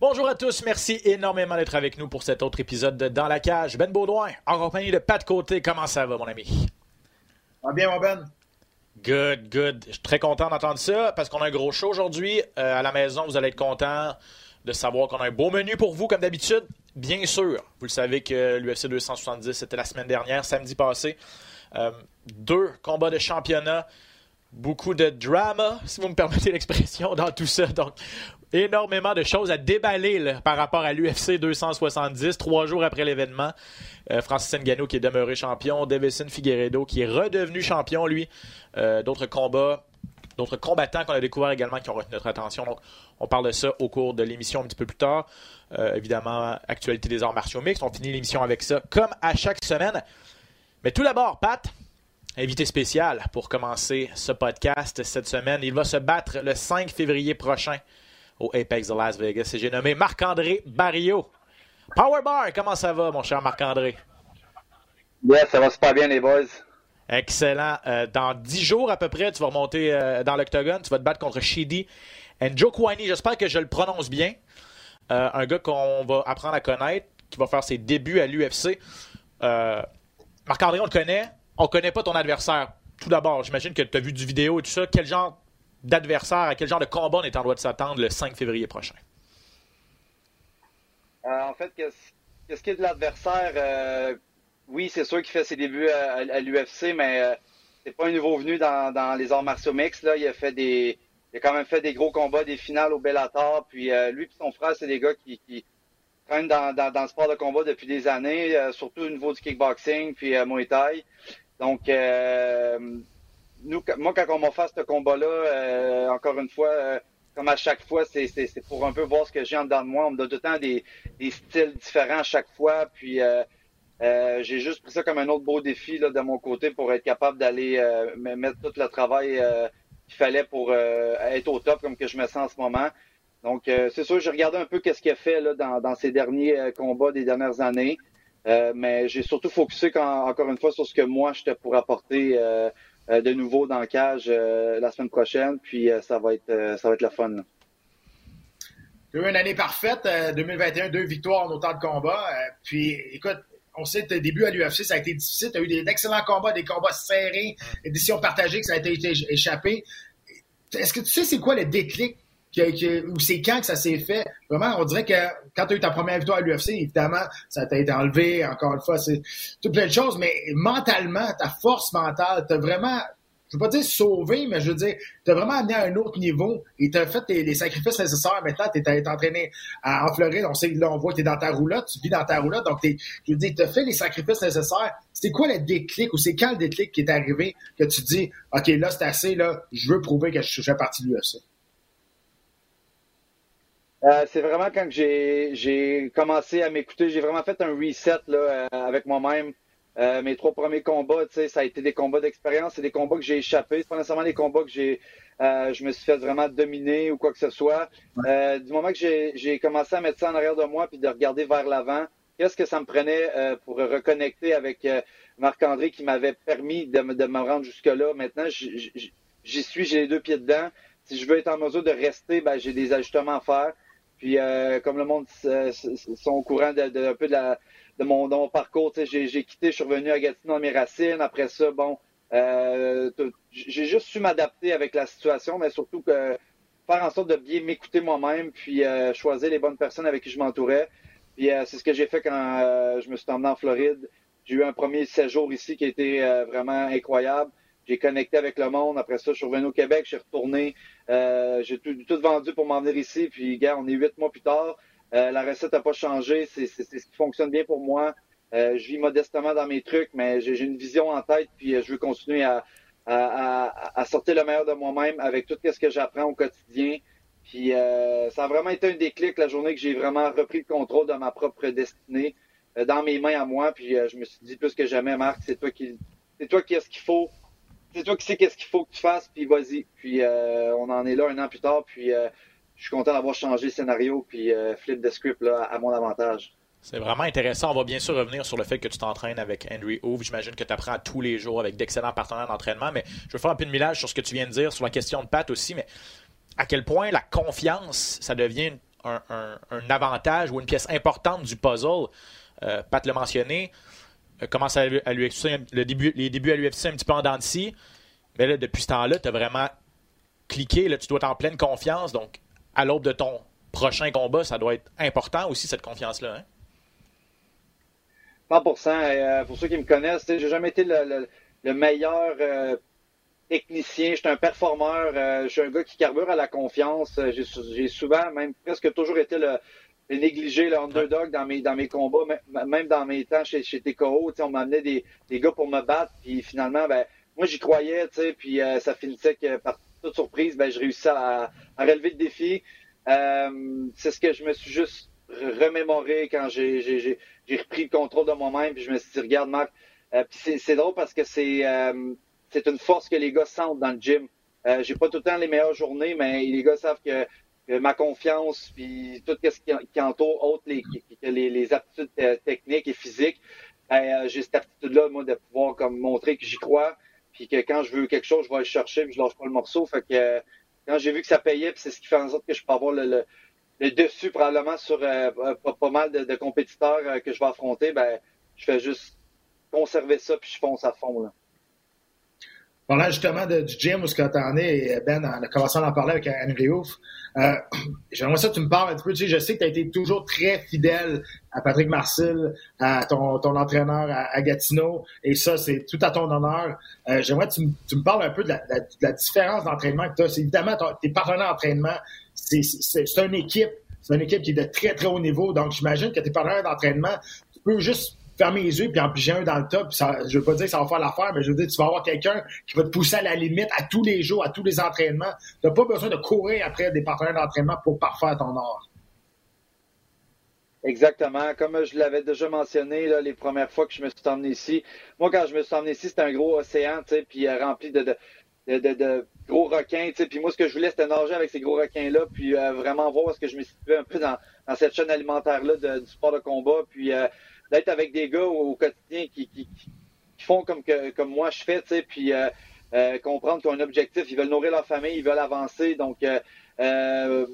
Bonjour à tous, merci énormément d'être avec nous pour cet autre épisode de Dans la cage. Ben Baudouin, en compagnie de Pat Côté, comment ça va mon ami? Va bien, mon Ben? Good, good. Je suis très content d'entendre ça parce qu'on a un gros show aujourd'hui. Euh, à la maison, vous allez être content de savoir qu'on a un beau menu pour vous, comme d'habitude. Bien sûr, vous le savez que l'UFC 270, c'était la semaine dernière, samedi passé. Euh, deux combats de championnat, beaucoup de drama, si vous me permettez l'expression, dans tout ça. Donc, énormément de choses à déballer par rapport à l'UFC 270, trois jours après l'événement. Euh, Francis Ngannou qui est demeuré champion, Davison Figueredo qui est redevenu champion, lui. Euh, d'autres combats, d'autres combattants qu'on a découvert également qui ont retenu notre attention. Donc, on parle de ça au cours de l'émission un petit peu plus tard. Euh, évidemment, actualité des arts martiaux mixtes. On finit l'émission avec ça, comme à chaque semaine. Mais tout d'abord, Pat, invité spécial pour commencer ce podcast cette semaine. Il va se battre le 5 février prochain au Apex de Las Vegas. Et j'ai nommé Marc-André Barrio. Powerbar, comment ça va, mon cher Marc-André? Yeah, ça va super bien, les boys. Excellent. Euh, dans 10 jours à peu près, tu vas remonter euh, dans l'octogone. Tu vas te battre contre Shidi and Joe Kwani. J'espère que je le prononce bien. Euh, un gars qu'on va apprendre à connaître, qui va faire ses débuts à l'UFC. Marc-André, on le connaît. On connaît pas ton adversaire. Tout d'abord, j'imagine que tu as vu du vidéo et tout ça. Quel genre d'adversaire, à quel genre de combat on est en droit de s'attendre le 5 février prochain? Euh, en fait, qu'est-ce qu'est-ce qui est de l'adversaire? euh, oui, c'est sûr qu'il fait ses débuts à, l'UFC, mais euh, c'est pas un nouveau venu dans, les arts martiaux mixtes. Là. Il a fait des. Il a quand même fait des gros combats, des finales au Bellator. Puis euh, lui et son frère, c'est des gars qui, qui traînent dans, dans, le sport de combat depuis des années, surtout au niveau du kickboxing, puis Muay Thai. Donc, euh, nous, moi, quand on m'a fait ce combat-là, euh, encore une fois, euh, comme à chaque fois, c'est c'est- pour un peu voir ce que j'ai en dedans de moi. On me donne tout le temps des, styles différents à chaque fois. Puis euh, euh, j'ai juste pris ça comme un autre beau défi là, de mon côté pour être capable d'aller me- mettre tout le travail qu'il fallait pour être au top comme que je me sens en ce moment. Donc c'est sûr, j'ai regardé un peu qu'est-ce qu'il a fait là, dans, dans ses derniers combats des dernières années. Euh, mais j'ai surtout focusé quand- encore une fois sur ce que moi je te pourrais apporter euh, euh, de nouveau dans le cage euh, la semaine prochaine. Puis euh, ça va être euh, ça va être le fun. là. Tu as eu une année parfaite, euh, 2021, deux victoires en autant de combats. euh, puis, écoute, on sait que tes débuts à l'UFC, ça a été difficile. Tu as eu des excellents combats, des combats serrés, des décisions partagées que ça a été, été échappé. Est-ce que tu sais c'est quoi le déclic qui a- qui- ou c'est quand que ça s'est fait? Vraiment, on dirait que quand tu as eu ta première victoire à l'UFC, évidemment, ça t'a été enlevé, encore une fois, c'est tout plein de choses, mais mentalement, ta force mentale, t'as vraiment, je veux pas dire sauvé, mais je veux dire, t'as vraiment amené à un autre niveau et t'as fait les sacrifices nécessaires. Maintenant, t'es t'es entraîné à- en Floride, on sait que là, on voit que t'es dans ta roulotte, tu vis dans ta roulotte, donc t'es, je veux dire, t'as fait les sacrifices nécessaires. C'était quoi le déclic ou c'est quand le déclic qui est arrivé que tu dis, OK, là, c'est assez, là, je veux prouver que je fais partie de l'UFC? Euh, c'est vraiment quand j'ai j'ai commencé à m'écouter, j'ai vraiment fait un reset là, euh, avec moi-même. Euh, mes trois premiers combats, tu sais, ça a été des combats d'expérience, c'est des combats que j'ai échappés, c'est pas nécessairement des combats que j'ai euh, je me suis fait vraiment dominer ou quoi que ce soit. Euh, du moment que j'ai commencé à mettre ça en arrière de moi puis de regarder vers l'avant, qu'est-ce que ça me prenait pour reconnecter avec Marc-André qui m'avait permis de, me- de me rendre jusque-là? Maintenant, j'y suis, j'ai les deux pieds dedans. Si je veux être en mesure de rester, ben, j'ai des ajustements à faire. Puis euh, comme le monde euh, sont au courant de, de- un peu de, la, de, mon, de mon parcours, j'ai, j'ai quitté, je suis revenu à Gatineau dans mes racines. Après ça, bon, euh, j'ai juste su m'adapter avec la situation, mais surtout que faire en sorte de bien m'écouter moi-même, puis euh, choisir les bonnes personnes avec qui je m'entourais. Puis euh, c'est ce que j'ai fait quand euh, je me suis emmené en Floride. J'ai eu un premier séjour ici qui a été vraiment incroyable. J'ai connecté avec le monde. Après ça, je suis revenu au Québec, je suis retourné. Euh, j'ai tout, vendu pour m'en venir ici. Puis, gars, on est huit mois plus tard. Euh, la recette n'a pas changé. C'est ce qui fonctionne bien pour moi. Euh, je vis modestement dans mes trucs, mais j'ai une vision en tête. Puis, je veux continuer à, à à, sortir le meilleur de moi-même avec tout ce que j'apprends au quotidien. Puis ça a vraiment été un déclic la journée que j'ai vraiment repris le contrôle de ma propre destinée dans mes mains à moi. Puis je me suis dit plus que jamais, Marc, c'est toi qui c'est toi qui as ce qu'il faut. C'est toi qui sais qu'est-ce qu'il faut que tu fasses, puis vas-y. Puis on en est là un an plus tard, puis je suis content d'avoir changé le scénario, puis flip the script là, à mon avantage. C'est vraiment intéressant. On va bien sûr revenir sur le fait que tu t'entraînes avec Henry Hove. J'imagine que tu apprends tous les jours avec d'excellents partenaires d'entraînement. Mais je veux faire un peu de millage sur ce que tu viens de dire, sur la question de Pat aussi. Mais à quel point la confiance, ça devient un, avantage ou une pièce importante du puzzle? Euh, Pat l'a mentionné. Euh, commence à, lui expliquer le début, les débuts à l'UFC un petit peu en dents de Mais là, depuis ce temps-là, tu as vraiment cliqué. Là, tu dois être en pleine confiance. Donc, à l'aube de ton prochain combat, ça doit être important aussi, cette confiance-là. Hein? 100% euh, Pour ceux qui me connaissent, j'ai jamais été le, meilleur euh, technicien. Je suis un performeur. Je suis un gars qui carbure à la confiance. J'ai souvent, même presque toujours été le, négligé, le underdog dans mes, dans mes combats, même dans mes temps chez, chez TKO. On m'amenait des, des gars pour me battre. Puis finalement, ben, moi, j'y croyais. Puis ça finissait que par toute surprise, ben, je réussis à, à relever le défi. C'est ce que je me suis juste remémoré quand j'ai repris le contrôle de moi-même, puis je me suis dit, regarde, Marc, euh, c'est drôle parce que c'est euh, c'est une force que les gars sentent dans le gym. Euh, j'ai pas tout le temps les meilleures journées, mais les gars savent que, ma confiance, puis tout ce qui, qui entoure, autres les, les, les aptitudes techniques et physiques, ben, j'ai cette aptitude-là, moi, de pouvoir comme montrer que j'y crois, puis que quand je veux quelque chose, je vais aller chercher, puis je lâche pas le morceau. Fait que quand j'ai vu que ça payait, puis c'est ce qui fait en sorte que je peux avoir le le dessus probablement sur euh, pas, mal de, compétiteurs euh, que je vais affronter, ben, je fais juste conserver ça puis je fonce à fond. Là. Parlant justement du gym où ce que tu en es, Ben, on a commencé à en parler avec Henry Ouf. Euh, J'aimerais ça que tu me parles un petit peu. Tu sais, je sais que tu as été toujours très fidèle à Patrick Marcel, à ton, ton entraîneur à, Gatineau, et ça, c'est tout à ton honneur. Euh, J'aimerais que tu, tu, me parles un peu de la, différence d'entraînement que tu as. C'est évidemment tes partenaires d'entraînement, c'est une équipe. C'est une équipe qui est de très, très haut niveau. Donc, j'imagine que tes partenaires d'entraînement, tu peux juste fermer les yeux puis en piger un dans le top. Ça, je veux pas dire que ça va faire l'affaire, mais je veux dire, tu vas avoir quelqu'un qui va te pousser à la limite à tous les jours, à tous les entraînements. Tu n'as pas besoin de courir après des partenaires d'entraînement pour parfaire ton art. Exactement. Comme je l'avais déjà mentionné les premières fois que je me suis emmené ici, moi, quand je me suis emmené ici, c'était un gros océan, tu sais, puis euh, rempli de, de, gros requins. Tu sais. Puis moi, ce que je voulais, c'était nager avec ces gros requins-là, puis euh, vraiment voir ce que je me situais un peu dans, dans cette chaîne alimentaire-là du sport de combat, puis euh, d'être avec des gars au, quotidien qui, qui, qui, font comme que comme moi je fais, tu sais, puis euh, comprendre qu'ils ont un objectif, ils veulent nourrir leur famille, ils veulent avancer. Donc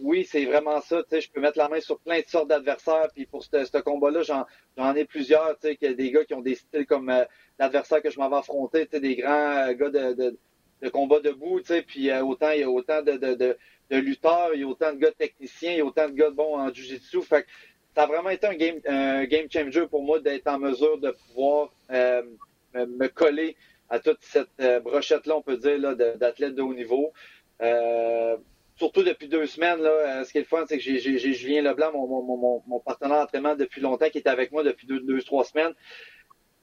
oui, c'est vraiment ça. Tu sais, je peux mettre la main sur plein de sortes d'adversaires. Puis pour ce, combat-là, j'en ai plusieurs. Tu sais, des gars qui ont des styles comme l'adversaire que je m'en vais affronter, tu sais, des grands gars de, de de combat debout, tu sais, puis euh, autant il y a autant de, de, de, de, lutteurs, il y a autant de gars techniciens, il y a autant de gars bons en jiu-jitsu. Fait que ça a vraiment été un game, un game changer pour moi d'être en mesure de pouvoir euh, me, coller à toute cette euh, brochette-là, on peut dire, d'athlètes de, haut niveau. surtout depuis deux semaines, là, ce qui est le fun, c'est que j'ai Julien Leblanc, mon, mon, mon, mon partenaire d'entraînement depuis longtemps, qui est avec moi depuis deux, deux trois semaines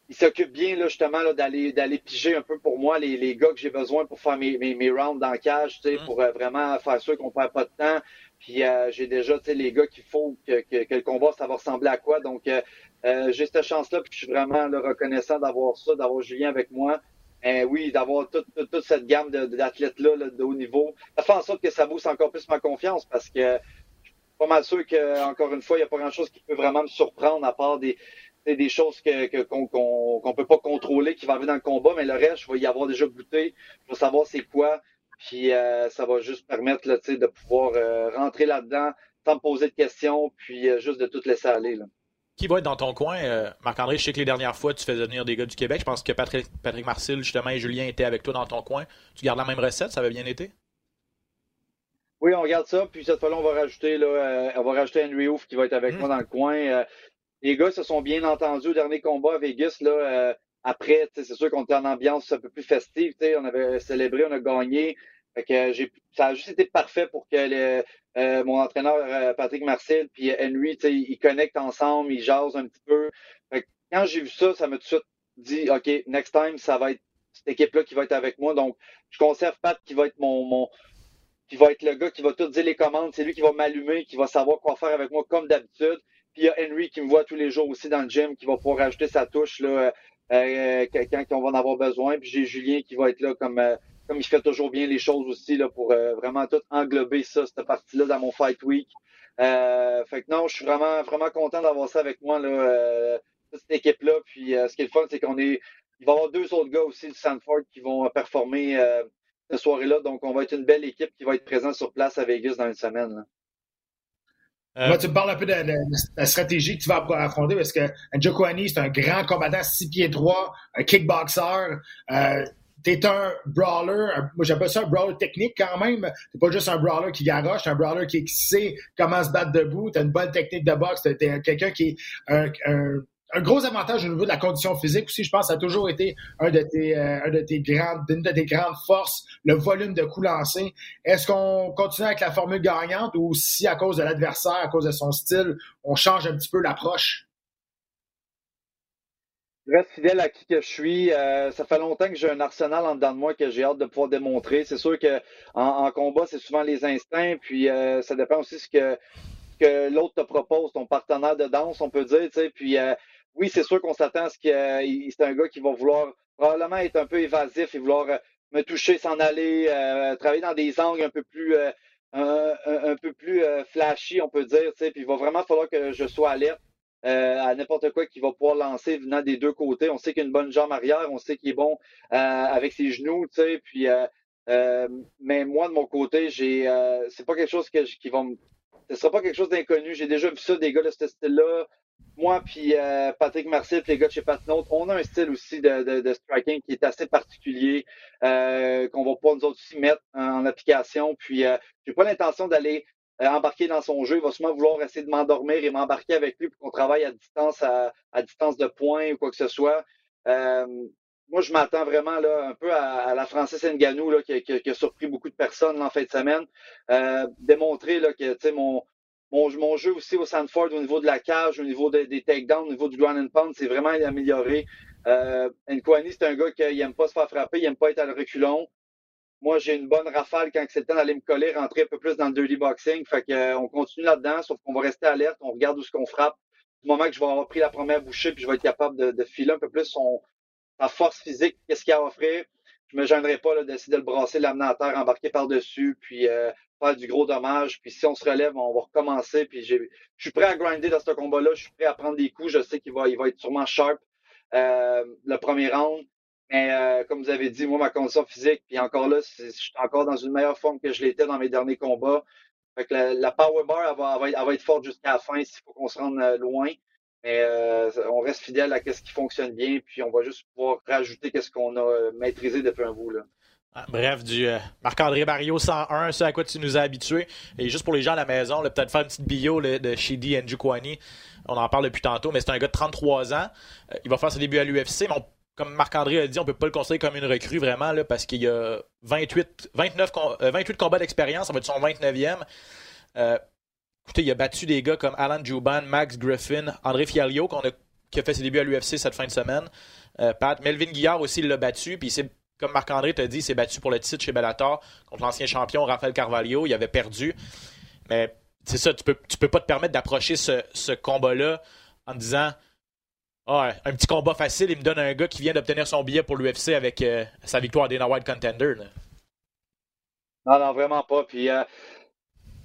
il s'occupe bien là, justement là, d'aller d'aller piger un peu pour moi les, les gars que j'ai besoin pour faire mes, mes, mes rounds dans le cage, tu sais, mm. pour euh, vraiment faire sûr qu'on perd pas de temps. Puis euh, j'ai déjà tu sais, les gars qu'il faut que, que, le combat, ça va ressembler à quoi. Donc euh, euh j'ai cette chance-là, puis je suis vraiment là, reconnaissant d'avoir ça, d'avoir Julien avec moi. Et oui, d'avoir toute, toute, cette gamme d'athlètes-là là, de haut niveau. Ça fait en sorte que ça booste encore plus ma confiance parce que je suis pas mal sûr que, encore une fois, il n'y a pas grand-chose qui peut vraiment me surprendre à part des, des choses que qu'on qu'on peut pas contrôler qui va arriver dans le combat, mais le reste, je vais y avoir déjà goûté, je vais savoir c'est quoi, puis euh, ça va juste permettre là, de pouvoir euh, rentrer là-dedans sans me poser de questions, puis euh, juste de tout laisser aller. Là. Qui va être dans ton coin? Marc-André, je sais que les dernières fois, tu faisais venir des gars du Québec. Je pense que Patrick, Patrick Marcel, justement, et Julien étaient avec toi dans ton coin. Tu gardes la même recette? Ça avait bien été? Oui, on regarde ça. Puis cette fois-là, on va rajouter là, on va rajouter Henry Ouf qui va être avec mmh. moi dans le coin les gars se sont bien entendus au dernier combat à Vegas. Là, après, c'est sûr qu'on était en ambiance un peu plus festive. On avait célébré, on a gagné. Fait que j'ai, ça a juste été parfait pour que euh, mon entraîneur euh, Patrick Marcel puis Henry, ils connectent ensemble, ils jasent un petit peu. Fait que quand j'ai vu ça, ça m'a tout de suite dit OK, next time, ça va être cette équipe-là qui va être avec moi. Donc, je conserve Pat qui va être mon, mon qui va être le gars qui va tout dire les commandes. C'est lui qui va m'allumer, qui va savoir quoi faire avec moi comme d'habitude. Puis il y a Henry qui me voit tous les jours aussi dans le gym, qui va pouvoir rajouter sa touche là, euh, quand on va en avoir besoin. Puis j'ai Julien qui va être là comme, euh, comme il fait toujours bien les choses aussi là, pour euh, vraiment tout englober ça, cette partie-là dans mon Fight Week. Euh, fait que non, je suis vraiment, vraiment content d'avoir ça avec moi, là, euh, cette équipe-là. Puis ce qui est le fun, c'est qu'on est. Il va y avoir deux autres gars aussi de Sanford qui vont performer cette soirée-là. Donc, on va être une belle équipe qui va être présente sur place à Vegas dans une semaine. Là. Euh... tu me parles un peu de, la stratégie que tu vas affronter parce que Njokwani, c'est un grand combattant, 6 pieds 3, un kickboxer. Euh, T'es un brawler, moi j'appelle ça un brawler technique quand même. T'es pas juste un brawler qui garoche, t'es un brawler qui sait comment se battre debout, t'as une bonne technique de boxe, t'es quelqu'un qui est un, un un gros avantage au niveau de la condition physique aussi, je pense, ça a toujours été un de tes, euh, un de tes grandes, une de tes grandes forces, le volume de coups lancés. Est-ce qu'on continue avec la formule gagnante ou si à cause de l'adversaire, à cause de son style, on change un petit peu l'approche? Je reste fidèle à qui que je suis. Euh, ça fait longtemps que j'ai un arsenal en dedans de moi que j'ai hâte de pouvoir démontrer. C'est sûr que en, combat, c'est souvent les instincts, puis euh, ça dépend aussi ce que que l'autre te propose, ton partenaire de danse, on peut dire, tu sais. Puis oui, c'est sûr qu'on s'attend à ce qu'il euh, c'est un gars qui va vouloir probablement être un peu évasif et vouloir euh, me toucher, s'en aller, euh, travailler dans des angles un peu plus euh, un, peu plus flashy, on peut dire. Puis il va vraiment falloir que je sois alerte à n'importe quoi qu'il va pouvoir lancer venant des deux côtés. On sait qu'il a une bonne jambe arrière, on sait qu'il est bon avec ses genoux. Puis mais moi de mon côté, j'ai c'est pas quelque chose que, qui va me ce sera pas quelque chose d'inconnu. J'ai déjà vu ça, des gars de ce style-là moi puis euh, Patrick Marcel, les gars de chez Patnaud, on a un style aussi de, striking qui est assez particulier, euh, qu'on va pas nous autres aussi mettre en, application. Puis euh, j'ai pas l'intention d'aller euh, embarquer dans son jeu. Il va sûrement vouloir essayer de m'endormir et m'embarquer avec lui pour qu'on travaille à distance, à, distance de points ou quoi que ce soit. Euh, moi, je m'attends vraiment là, un peu à, la Francis Nganou là, qui, a surpris beaucoup de personnes en fin de semaine. démontrer là, que mon, mon, jeu aussi au Sanford au niveau de la cage, au niveau de, des takedowns, au niveau du ground and pound, c'est vraiment amélioré. Euh, c'est un gars qui aime pas se faire frapper, il aime pas être à le reculon. Moi, j'ai une bonne rafale quand c'est le temps d'aller me coller, rentrer un peu plus dans le dirty boxing. Fait que, euh, on continue là-dedans, sauf qu'on va rester alerte, on regarde où ce qu'on frappe. Du moment que je vais avoir pris la première bouchée, puis je vais être capable de, de filer un peu plus son, sa force physique, qu'est-ce qu'il y a à offrir. Je me gênerai pas d'essayer de le brasser, l'amener à terre, embarquer par-dessus, puis euh, faire du gros dommage. Puis si on se relève, on va recommencer. Puis je suis prêt à grinder dans ce combat-là. Je suis prêt à prendre des coups. Je sais qu'il va, il va être sûrement sharp euh, le premier round. Mais euh, comme vous avez dit, moi, ma condition physique, puis encore là, je suis encore dans une meilleure forme que je l'étais dans mes derniers combats. Fait que la, power bar, elle va, va, être, elle va être forte jusqu'à la fin s'il faut qu'on se rende loin. Mais euh, on reste fidèle à ce qui fonctionne bien, puis on va juste pouvoir rajouter ce qu'on a euh, maîtrisé depuis un bout. Ah, bref, du euh, Marc-André Barrio 101, ce à quoi tu nous as habitués. Et juste pour les gens à la maison, peut-être faire une petite bio là, de Shidi Njukwani. On en parle depuis tantôt, mais c'est un gars de 33 ans. Il va faire ses débuts à l'UFC, mais comme Marc-André a dit, on peut pas le considérer comme une recrue vraiment, parce qu'il a 28, 29, euh, 28 combats d'expérience, ça va être son 29e. Euh, écoutez, il a battu des gars comme Alan Juban, Max Griffin, André Fialio, a, qui a fait ses débuts à l'UFC cette fin de semaine. Euh, Pat, Melvin Guillard aussi, l'a battu, puis c'est comme Marc-André t'a dit, il s'est battu pour le titre chez Bellator contre l'ancien champion Rafael Carvalho. Il avait perdu. Mais c'est ça, tu peux, tu peux pas te permettre d'approcher ce, ce combat-là en disant ah, un petit combat facile, il me donne un gars qui vient d'obtenir son billet pour l'UFC avec euh, sa victoire à Dana White Contender. Non, non, vraiment pas. Puis, euh,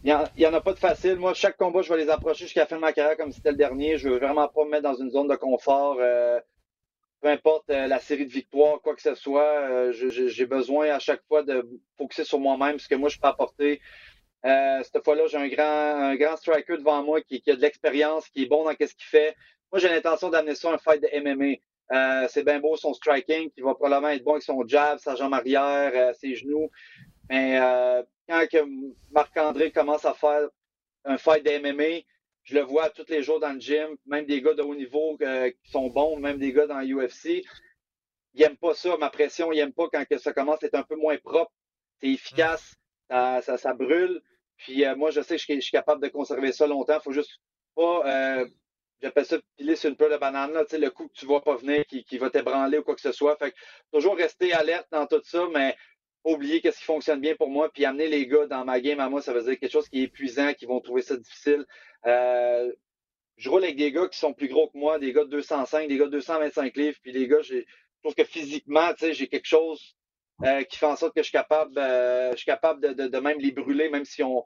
il n'y en, a pas de facile. Moi, chaque combat, je vais les approcher jusqu'à la fin de ma carrière comme c'était le dernier. Je veux vraiment pas me mettre dans une zone de confort. Euh, peu importe euh, la série de victoires, quoi que ce soit, euh, j'ai besoin à chaque fois de focuser sur moi-même, ce que moi je peux apporter. Euh, cette fois-là, j'ai un grand, un grand striker devant moi qui, qui a de l'expérience, qui est bon dans ce qu'il fait. Moi, j'ai l'intention d'amener ça à un fight de MMA. Euh, c'est bien beau son striking, qui va probablement être bon avec son jab, sa jambe arrière, euh, ses genoux. Mais quand Marc-André commence à faire un fight de MMA, je le vois tous les jours dans le gym, même des gars de haut niveau euh, qui sont bons, même des gars dans l'UFC. Ils n'aiment pas ça, ma pression, ils n'aiment pas quand que ça commence à être un peu moins propre. C'est efficace, ça, ça, ça, brûle. Puis euh, moi, je sais que je, je, suis capable de conserver ça longtemps. Il faut juste pas euh, j'appelle ça piler sur une peau de banane, là, le coup que tu vois pas venir, qui, qui va t'ébranler ou quoi que ce soit. Fait que, toujours rester alerte dans tout ça, mais oublier qu'est-ce qui fonctionne bien pour moi, puis amener les gars dans ma game à moi, ça veut dire quelque chose qui est épuisant, qui vont trouver ça difficile. Euh, je roule avec des gars qui sont plus gros que moi, des gars de 205, des gars de 225 livres, puis les gars, je trouve que physiquement, tu sais, j'ai quelque chose euh, qui fait en sorte que je suis capable, euh, je suis capable de, de, même les brûler, même si on,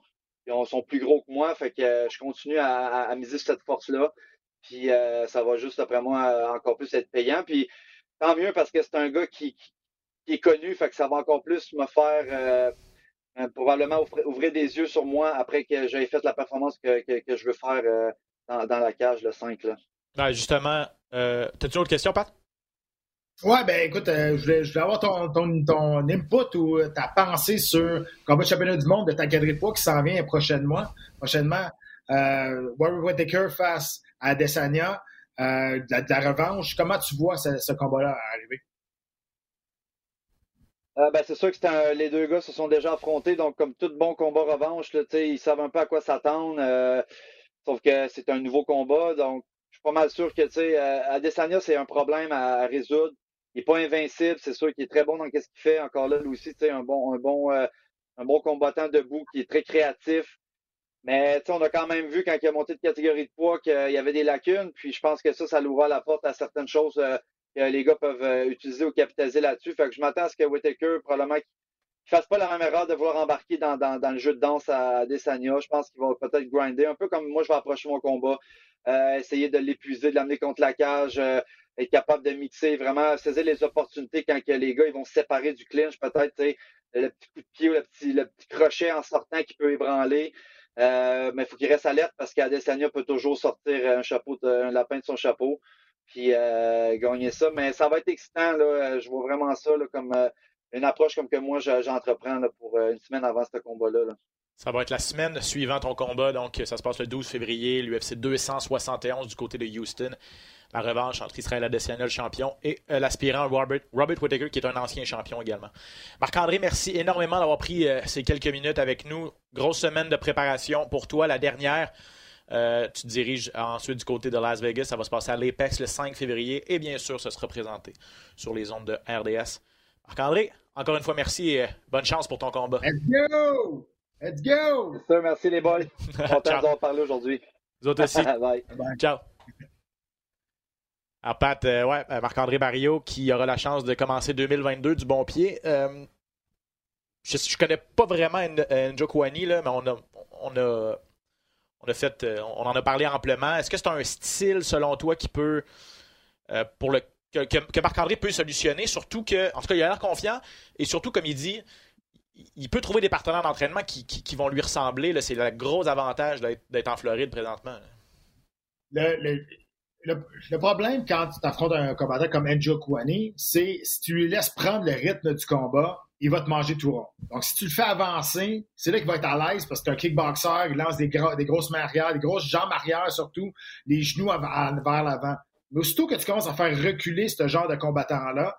on sont plus gros que moi. Fait que je continue à, à, miser sur cette force-là. Puis ça va juste, après moi, encore plus être payant. Puis tant mieux parce que c'est un gars qui, est connu, fait que ça va encore plus me faire probablement ouvrir, des yeux sur moi après que j'ai fait la performance que, que, je veux faire dans, dans, la cage, le 5. Là. Ben justement, t'as-tu une autre question, Pat? Ouais, ben écoute, euh, je, voulais, je, voulais, avoir ton, ton, ton, input ou ta pensée sur le combat de championnat du monde de ta de poids qui s'en vient prochainement. prochainement. Euh, Warwick Whittaker face à Desania, euh, de, la, revanche. Comment tu vois ce, ce combat-là arriver? Euh, ben, c'est sûr que les deux gars se sont déjà affrontés, donc comme tout bon combat revanche, là, ils savent un peu à quoi s'attendre. Euh, sauf que c'est un nouveau combat, donc je suis pas mal sûr que à Desania, c'est un problème à résoudre. Il n'est pas invincible, c'est sûr qu'il est très bon dans ce qu'il fait. Encore là, lui aussi, un bon, un bon, euh, un bon combattant debout qui est très créatif. Mais on a quand même vu quand il a monté de catégorie de poids qu'il y avait des lacunes. Puis je pense que ça, ça l'ouvre la porte à certaines choses euh, les gars peuvent euh, utiliser ou capitaliser là-dessus. Fait que je m'attends à ce que Whitaker, probablement, ne fasse pas la même erreur de vouloir embarquer dans, le jeu de danse à Desania. Je pense qu'il va peut-être grinder, un peu comme moi je vais approcher mon combat. essayer de l'épuiser, de l'amener contre la cage, être capable de mixer, vraiment saisir les opportunités quand que les gars ils vont se séparer du clinch, peut-être le petit coup de pied ou le petit, crochet en sortant qui peut ébranler. Euh, mais il faut qu'il reste alerte parce qu'Adesanya peut toujours sortir un lapin de son chapeau, puis euh, gagner ça. Mais ça va être excitant. Là. Je vois vraiment ça comme euh, une approche comme que moi j'entreprends pour une semaine avant ce combat-là. Là. Ça va être la semaine suivant ton combat, donc ça se passe le 12 février, l'UFC 271 du côté de Houston la revanche entre Israël Adesanya, le champion, et euh, l'aspirant Robert, Robert Whittaker, qui est un ancien champion également. Marc-André, merci énormément d'avoir pris euh, ces quelques minutes avec nous. Grosse semaine de préparation pour toi, la dernière. Euh, tu te diriges ensuite du côté de Las Vegas. Ça va se passer à l'Apex le 5 février. Et bien sûr, ce sera présenté sur les ondes de RDS. Marc-André, encore une fois, merci et bonne chance pour ton combat. Let's go! Let's go! merci les boys. Content d'en parler aujourd'hui. Vous autres aussi. Bye. Ciao. Alors, Pat, euh, ouais, euh, Marc-André Barrio qui aura la chance de commencer 2022 du bon pied. Euh, je, ne connais pas vraiment Njokwani, là, mais on a, on a, on a fait, on en a parlé amplement. Est-ce que c'est un style, selon toi, qui peut, pour le, que, Marc-André peut solutionner, surtout que, en tout cas, il a l'air confiant, et surtout, comme il dit, il peut trouver des partenaires d'entraînement qui, qui, vont lui ressembler. C'est le gros avantage d'être en Floride présentement. le, le, problème quand tu t'affrontes un combattant comme Enjo Kouani, c'est si tu lui laisses prendre le rythme du combat, il va te manger tout rond. Donc, si tu le fais avancer, c'est là qu'il va être à l'aise parce que c'est un kickboxer, il lance des, grosses mains arrière, des grosses jambes arrière surtout, les genoux vers l'avant. Mais aussitôt que tu commences à faire reculer ce genre de combattant-là,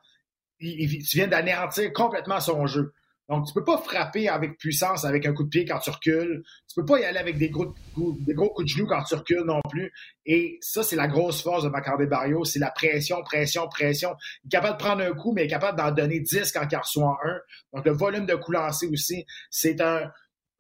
tu viens d'anéantir complètement son jeu. Donc, tu peux pas frapper avec puissance avec un coup de pied quand tu recules. Tu peux pas y aller avec des gros, des gros coups de genoux quand tu recules non plus. Et ça, c'est la grosse force de Macardé Barrio. C'est la pression, pression, pression. Il est capable de prendre un coup, mais il est capable d'en donner 10 quand il en reçoit un. Donc, le volume de coups lancés aussi. C'est un.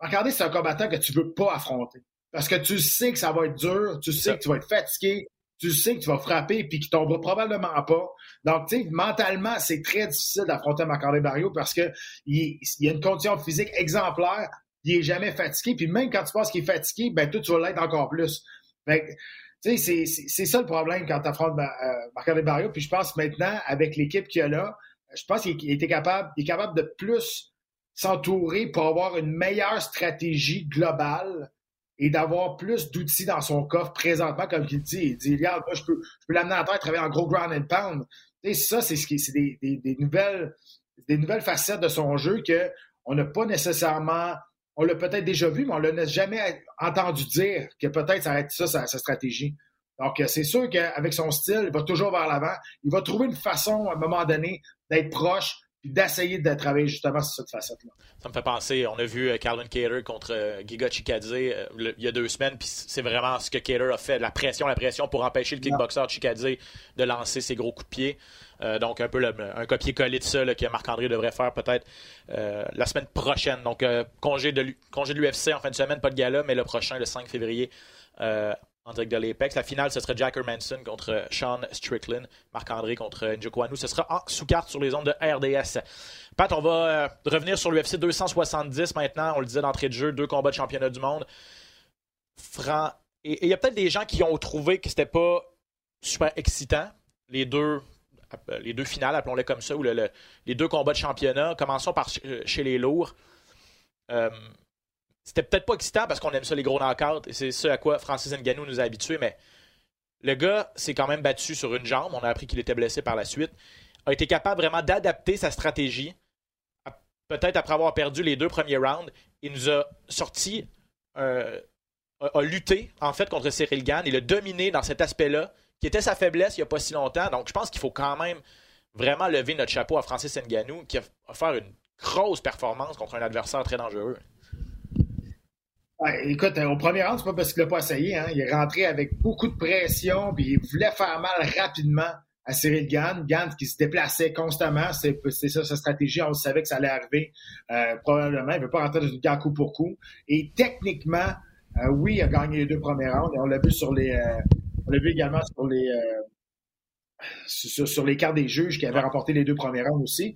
Macardé, c'est un combattant que tu veux pas affronter. Parce que tu sais que ça va être dur, tu sais que tu vas être fatigué, tu sais que tu vas frapper puis qu'il tombera probablement pas. Donc, tu sais, mentalement, c'est très difficile d'affronter Macardé Barrio parce que il, y a une condition physique exemplaire. Il est jamais fatigué. Puis même quand tu penses qu'il est fatigué, ben toi, tu vas l'être encore plus. tu sais, c'est ça le problème quand tu affrontes euh, Barrio. Puis je pense maintenant, avec l'équipe qu'il a là, je pense qu'il était capable, il est capable de plus s'entourer pour avoir une meilleure stratégie globale et d'avoir plus d'outils dans son coffre présentement, comme il dit. Il dit, regarde, je peux, je peux l'amener à terre, travailler en gros ground and pound. Et ça, c'est ce qui, c'est des, des, nouvelles, des nouvelles facettes de son jeu que on n'a pas nécessairement, on l'a peut-être déjà vu, mais on l'a jamais entendu dire que peut-être ça va être ça, sa, stratégie. Donc, c'est sûr qu'avec son style, il va toujours vers l'avant. Il va trouver une façon, à un moment donné, d'être proche, puis d'essayer de travailler justement sur cette facette-là. Ça me fait penser, on a vu euh, Calvin Cater contre euh, Giga Chikadze euh, il y a deux semaines, puis c'est vraiment ce que Cater a fait, la pression, la pression pour empêcher le kickboxer Chikadze de lancer ses gros coups de pied. donc un peu un copier-coller de ça que Marc-André devrait faire peut-être la semaine prochaine. Donc congé de l'UFC en fin de semaine, pas de gala, mais le prochain, le 5 février, en direct de l'Apex. La finale, ce serait Jack Manson contre Sean Strickland. Marc-André contre Njokwanu. Ce sera en sous-carte sur les ondes de RDS. Pat, on va euh, revenir sur l'UFC 270 maintenant. On le disait d'entrée de jeu, deux combats de championnat du monde. Et il y a peut-être des gens qui ont trouvé que c'était pas super excitant. Les deux, euh, les deux finales, appelons-les comme ça, ou les deux combats de championnat. Commençons par chez les lourds. Euh, c'était peut-être pas excitant parce qu'on aime ça, les gros knockouts, et c'est ce à quoi Francis Ngannou nous a habitués, mais le gars s'est quand même battu sur une jambe. On a appris qu'il était blessé par la suite. A été capable vraiment d'adapter sa stratégie. Peut-être après avoir perdu les deux premiers rounds, il nous a sorti, euh, a, lutté en fait contre Cyril Gann. Il a dominé dans cet aspect-là, qui était sa faiblesse il n'y a pas si longtemps. Donc je pense qu'il faut quand même vraiment lever notre chapeau à Francis Ngannou, qui a fait une grosse performance contre un adversaire très dangereux écoute, au premier round, c'est pas parce qu'il l'a pas essayé. Hein. Il est rentré avec beaucoup de pression, puis il voulait faire mal rapidement à Cyril Gann. Gann qui se déplaçait constamment. C'est ça sa stratégie. On savait que ça allait arriver. Euh, probablement, il ne veut pas rentrer dans une guerre coup pour coup. Et techniquement, euh, oui, il a gagné les deux premiers rounds. Et on l'a vu sur les. Euh, on l'a vu également sur les. Sur, les cartes des juges qui avaient remporté les deux premiers rounds aussi.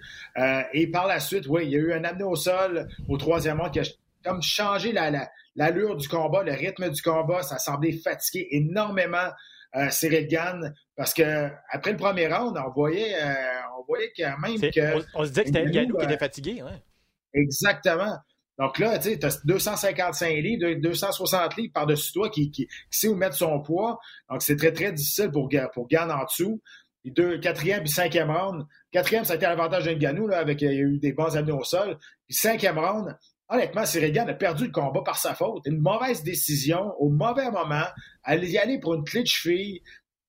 et par la suite, oui, il y a eu un amené au sol au troisième round qui a comme changé la, la, l'allure du combat, le rythme du combat, ça semblait fatiguer énormément euh, Cyril Gann parce que après le premier round, on voyait, euh, on voyait quand même que. On, se disait que c'était Ngannou qui était fatigué. Ouais. Exactement. Donc là, tu as 255 livres, 260 livres par-dessus toi qui, qui, sait où mettre son poids. Donc c'est très, très difficile pour, pour Gann en dessous. Deux, quatrième puis cinquième round. Quatrième, ça a été l'avantage de Ngannou, là, avec il y a eu des bons années au sol. Puis cinquième round, honnêtement, Sirigan a perdu le combat par sa faute. Une mauvaise décision au mauvais moment. Elle y aller pour une clé de cheville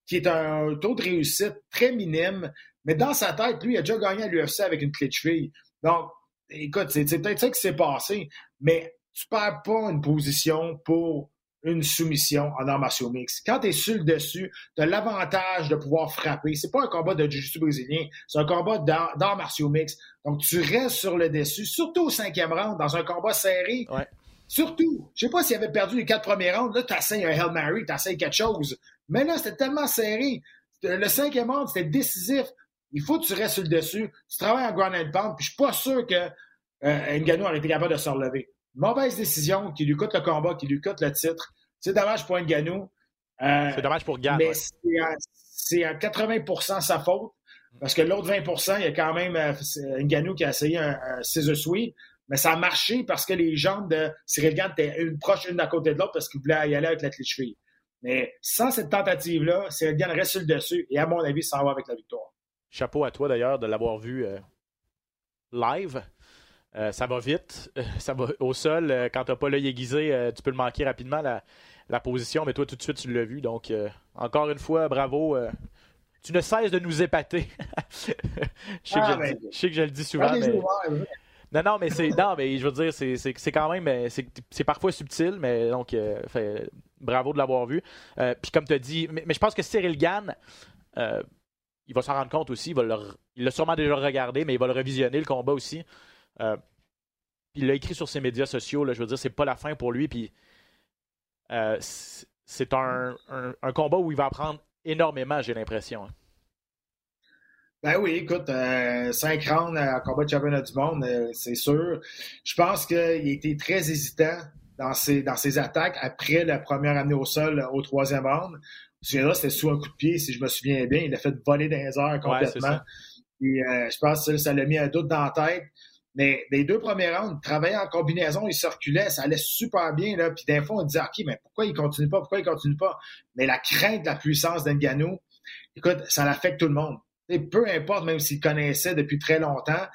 qui est un taux de réussite très minime. Mais dans sa tête, lui, il a déjà gagné à l'UFC avec une clé de cheville. Donc, écoute, c'est peut-être ça qui s'est passé. Mais tu perds pas une position pour une soumission en arts martiaux mix. Quand tu es sur le dessus, tu as l'avantage de pouvoir frapper. C'est pas un combat de jiu-jitsu brésilien, c'est un combat d'arts martiaux mix. Donc, tu restes sur le dessus, surtout au cinquième round, dans un combat serré. Surtout, je sais pas s'il avait perdu les quatre premiers rounds, là, tu essayes un Hail Mary, tu essayes quelque chose. Mais là, c'était tellement serré. Le cinquième round, c'était décisif. Il faut que tu restes sur le dessus. Tu travailles en ground and pound, puis je suis pas sûr que euh, Ngannou aurait été capable de se relever mauvaise décision qui lui coûte le combat, qui lui coûte le titre. C'est dommage pour Nganou. Euh, c'est dommage pour Gann. Mais c'est à, 80% sa faute. Parce que l'autre 20% il y a quand même euh, Nganou qui a essayé un, un scissor sweep. Mais ça a marché parce que les jambes de Cyril Gann étaient une proche une à côté de l'autre parce qu'il voulait y aller avec la clé de cheville. Mais sans cette tentative-là, Cyril Gann reste sur le dessus et à mon avis, ça va avec la victoire. Chapeau à toi d'ailleurs de l'avoir vu euh, live. Euh, ça va vite. ça va au sol. Euh, quand tu n'as pas l'œil aiguisé, euh, tu peux le manquer rapidement, la, position. Mais toi, tout de suite, tu l'as vu. Donc, encore une fois, bravo. tu ne cesses de nous épater. je, sais que je, le dis souvent. Non, non, mais c'est. Non, mais je veux dire, c'est quand même. C'est parfois subtil, mais donc, bravo de l'avoir vu. Puis, comme tu as dit, mais, je pense que Cyril Gann, il va s'en rendre compte aussi. Il l'a sûrement déjà regardé, mais il va le revisionner, le combat aussi. Euh, il l'a écrit sur ses médias sociaux. Là, je veux dire, c'est pas la fin pour lui. Puis euh, c'est un, combat où il va apprendre énormément, j'ai l'impression. Hein. Ben oui, écoute, euh, cinq rounds en combat de championnat du monde, c'est sûr. Je pense qu'il a été très hésitant dans ses, dans ses attaques après la première année au sol au troisième round. C'était sous un coup de pied, si je me souviens bien. Il a fait voler dans les airs complètement. Et, je pense que ça l'a mis un doute dans la tête. Mais les deux premiers rounds, travailler en combinaison, il circulait, ça allait super bien. Là. Puis d'un fois, on disait, OK, mais pourquoi il continue pas? Pourquoi il continue pas? Mais la crainte de la puissance d'Engano, écoute, ça l'affecte tout le monde. Et peu importe, même s'il connaissait depuis très longtemps,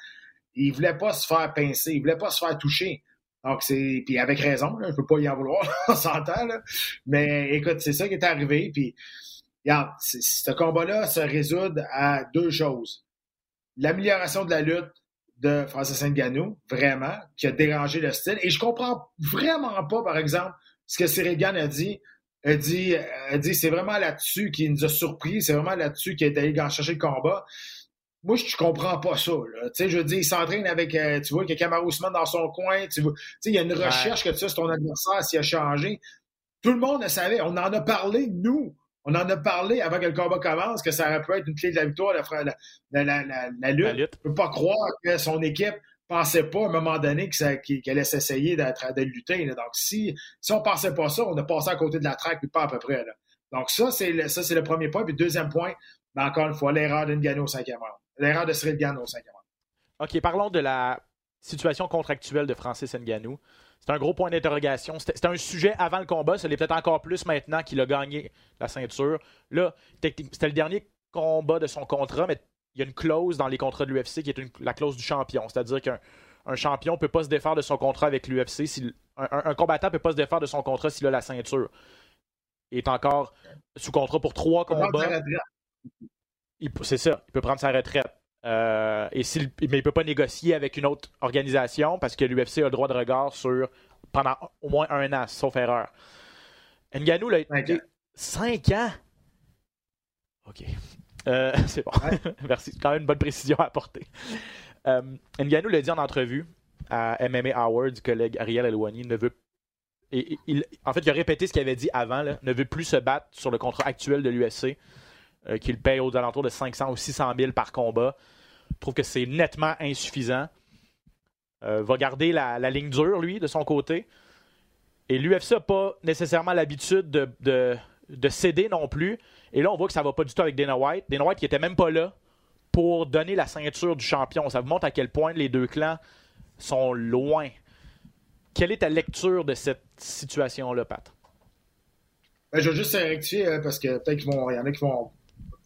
il voulait pas se faire pincer, il voulait pas se faire toucher. Donc, c'est. Puis avec raison, là, je peux pas y en vouloir, on s'entend. Mais écoute, c'est ça qui est arrivé. Puis, regarde, ce combat-là se résout à deux choses. L'amélioration de la lutte de Francis Ngannou, vraiment, qui a dérangé le style. Et je comprends vraiment pas, par exemple, ce que Cyril a dit. Elle dit, elle dit c'est vraiment là-dessus qui nous a surpris, c'est vraiment là-dessus qui est allé chercher le combat. Moi, je comprends pas ça. Tu sais, je veux dire, il s'entraîne avec, euh, tu vois, qu'il a Kamaru Usman dans son coin. Tu vois, il y a une recherche que tu sais, c'est ton adversaire s'il a changé. Tout le monde le savait. On en a parlé, nous. On en a parlé avant que le combat commence, que ça aurait pu être une clé de la victoire, la, la, la, la lutte. Je ne peux pas croire que son équipe pensait pas à un moment donné qu'elle allait s'essayer de, lutter. Donc, si, si on pensait pas ça, on a passé à côté de la traque, puis pas à peu près. Là. Donc, ça, c'est le, ça, c'est le premier point. Puis, deuxième point, ben, encore une fois, l'erreur d'Ngano au cinquième round. L'erreur de Cyril Gano au cinquième round. OK, parlons de la situation contractuelle de Francis Ngannou. C'est un gros point d'interrogation. C'était un sujet avant le combat. Ça l'est peut-être encore plus maintenant qu'il a gagné la ceinture. Là, c'était le dernier combat de son contrat, mais il y a une clause dans les contrats de l'UFC qui est la clause du champion. C'est-à-dire qu'un champion ne peut pas se défaire de son contrat avec l'UFC. Si, un, combattant ne peut pas se défaire de son contrat s'il a la ceinture. Il est encore sous contrat pour trois combats. C'est ça, il peut prendre sa retraite. Euh, et mais il ne peut pas négocier avec une autre organisation parce que l'UFC a le droit de regard sur pendant au moins un an, sauf erreur. Nganou, là, 5 ans. OK. Euh, c'est bon. Merci. C'est quand même une bonne précision à apporter. Euh, Nganou l'a dit en entrevue à MMA Awards, collègue Ariel Elouani ne veut. Et, il, en fait, il a répété ce qu'il avait dit avant, ne veut plus se battre sur le contrat actuel de l'UFC, euh, qu'il paye aux alentours de 500 ou 600 000 par combat. Je trouve que c'est nettement insuffisant. Euh, va garder la, ligne dure, lui, de son côté. Et l'UFC n'a pas nécessairement l'habitude de, de, céder non plus. Et là, on voit que ça va pas du tout avec Dana White. Dana White qui était même pas là pour donner la ceinture du champion. Ça vous montre à quel point les deux clans sont loin. Quelle est ta lecture de cette situation-là, Pat? Ben, je veux juste rectifier euh, parce que peut-être qu'il y en a qui vont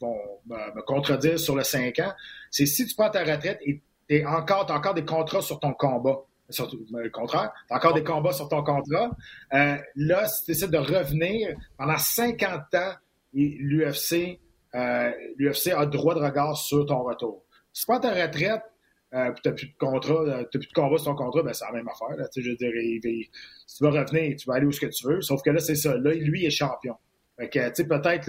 vont me, contredire sur le 5 ans, c'est si tu prends ta retraite et tu encore, encore des contrats sur ton combat. Surtout, le contraire, tu as encore des combats sur ton contrat. Euh, là, si tu essaies de revenir pendant 50 ans, l'UFC euh, l'UFC a droit de regard sur ton retour. Si tu prends ta retraite, euh, tu n'as plus de contrat, euh, plus de combat sur ton contrat, ben c'est la même affaire. Veux si tu vas revenir, tu vas aller où ce que tu veux. Sauf que là, c'est ça. Là, lui est champion. Fait que, tu sais, peut-être,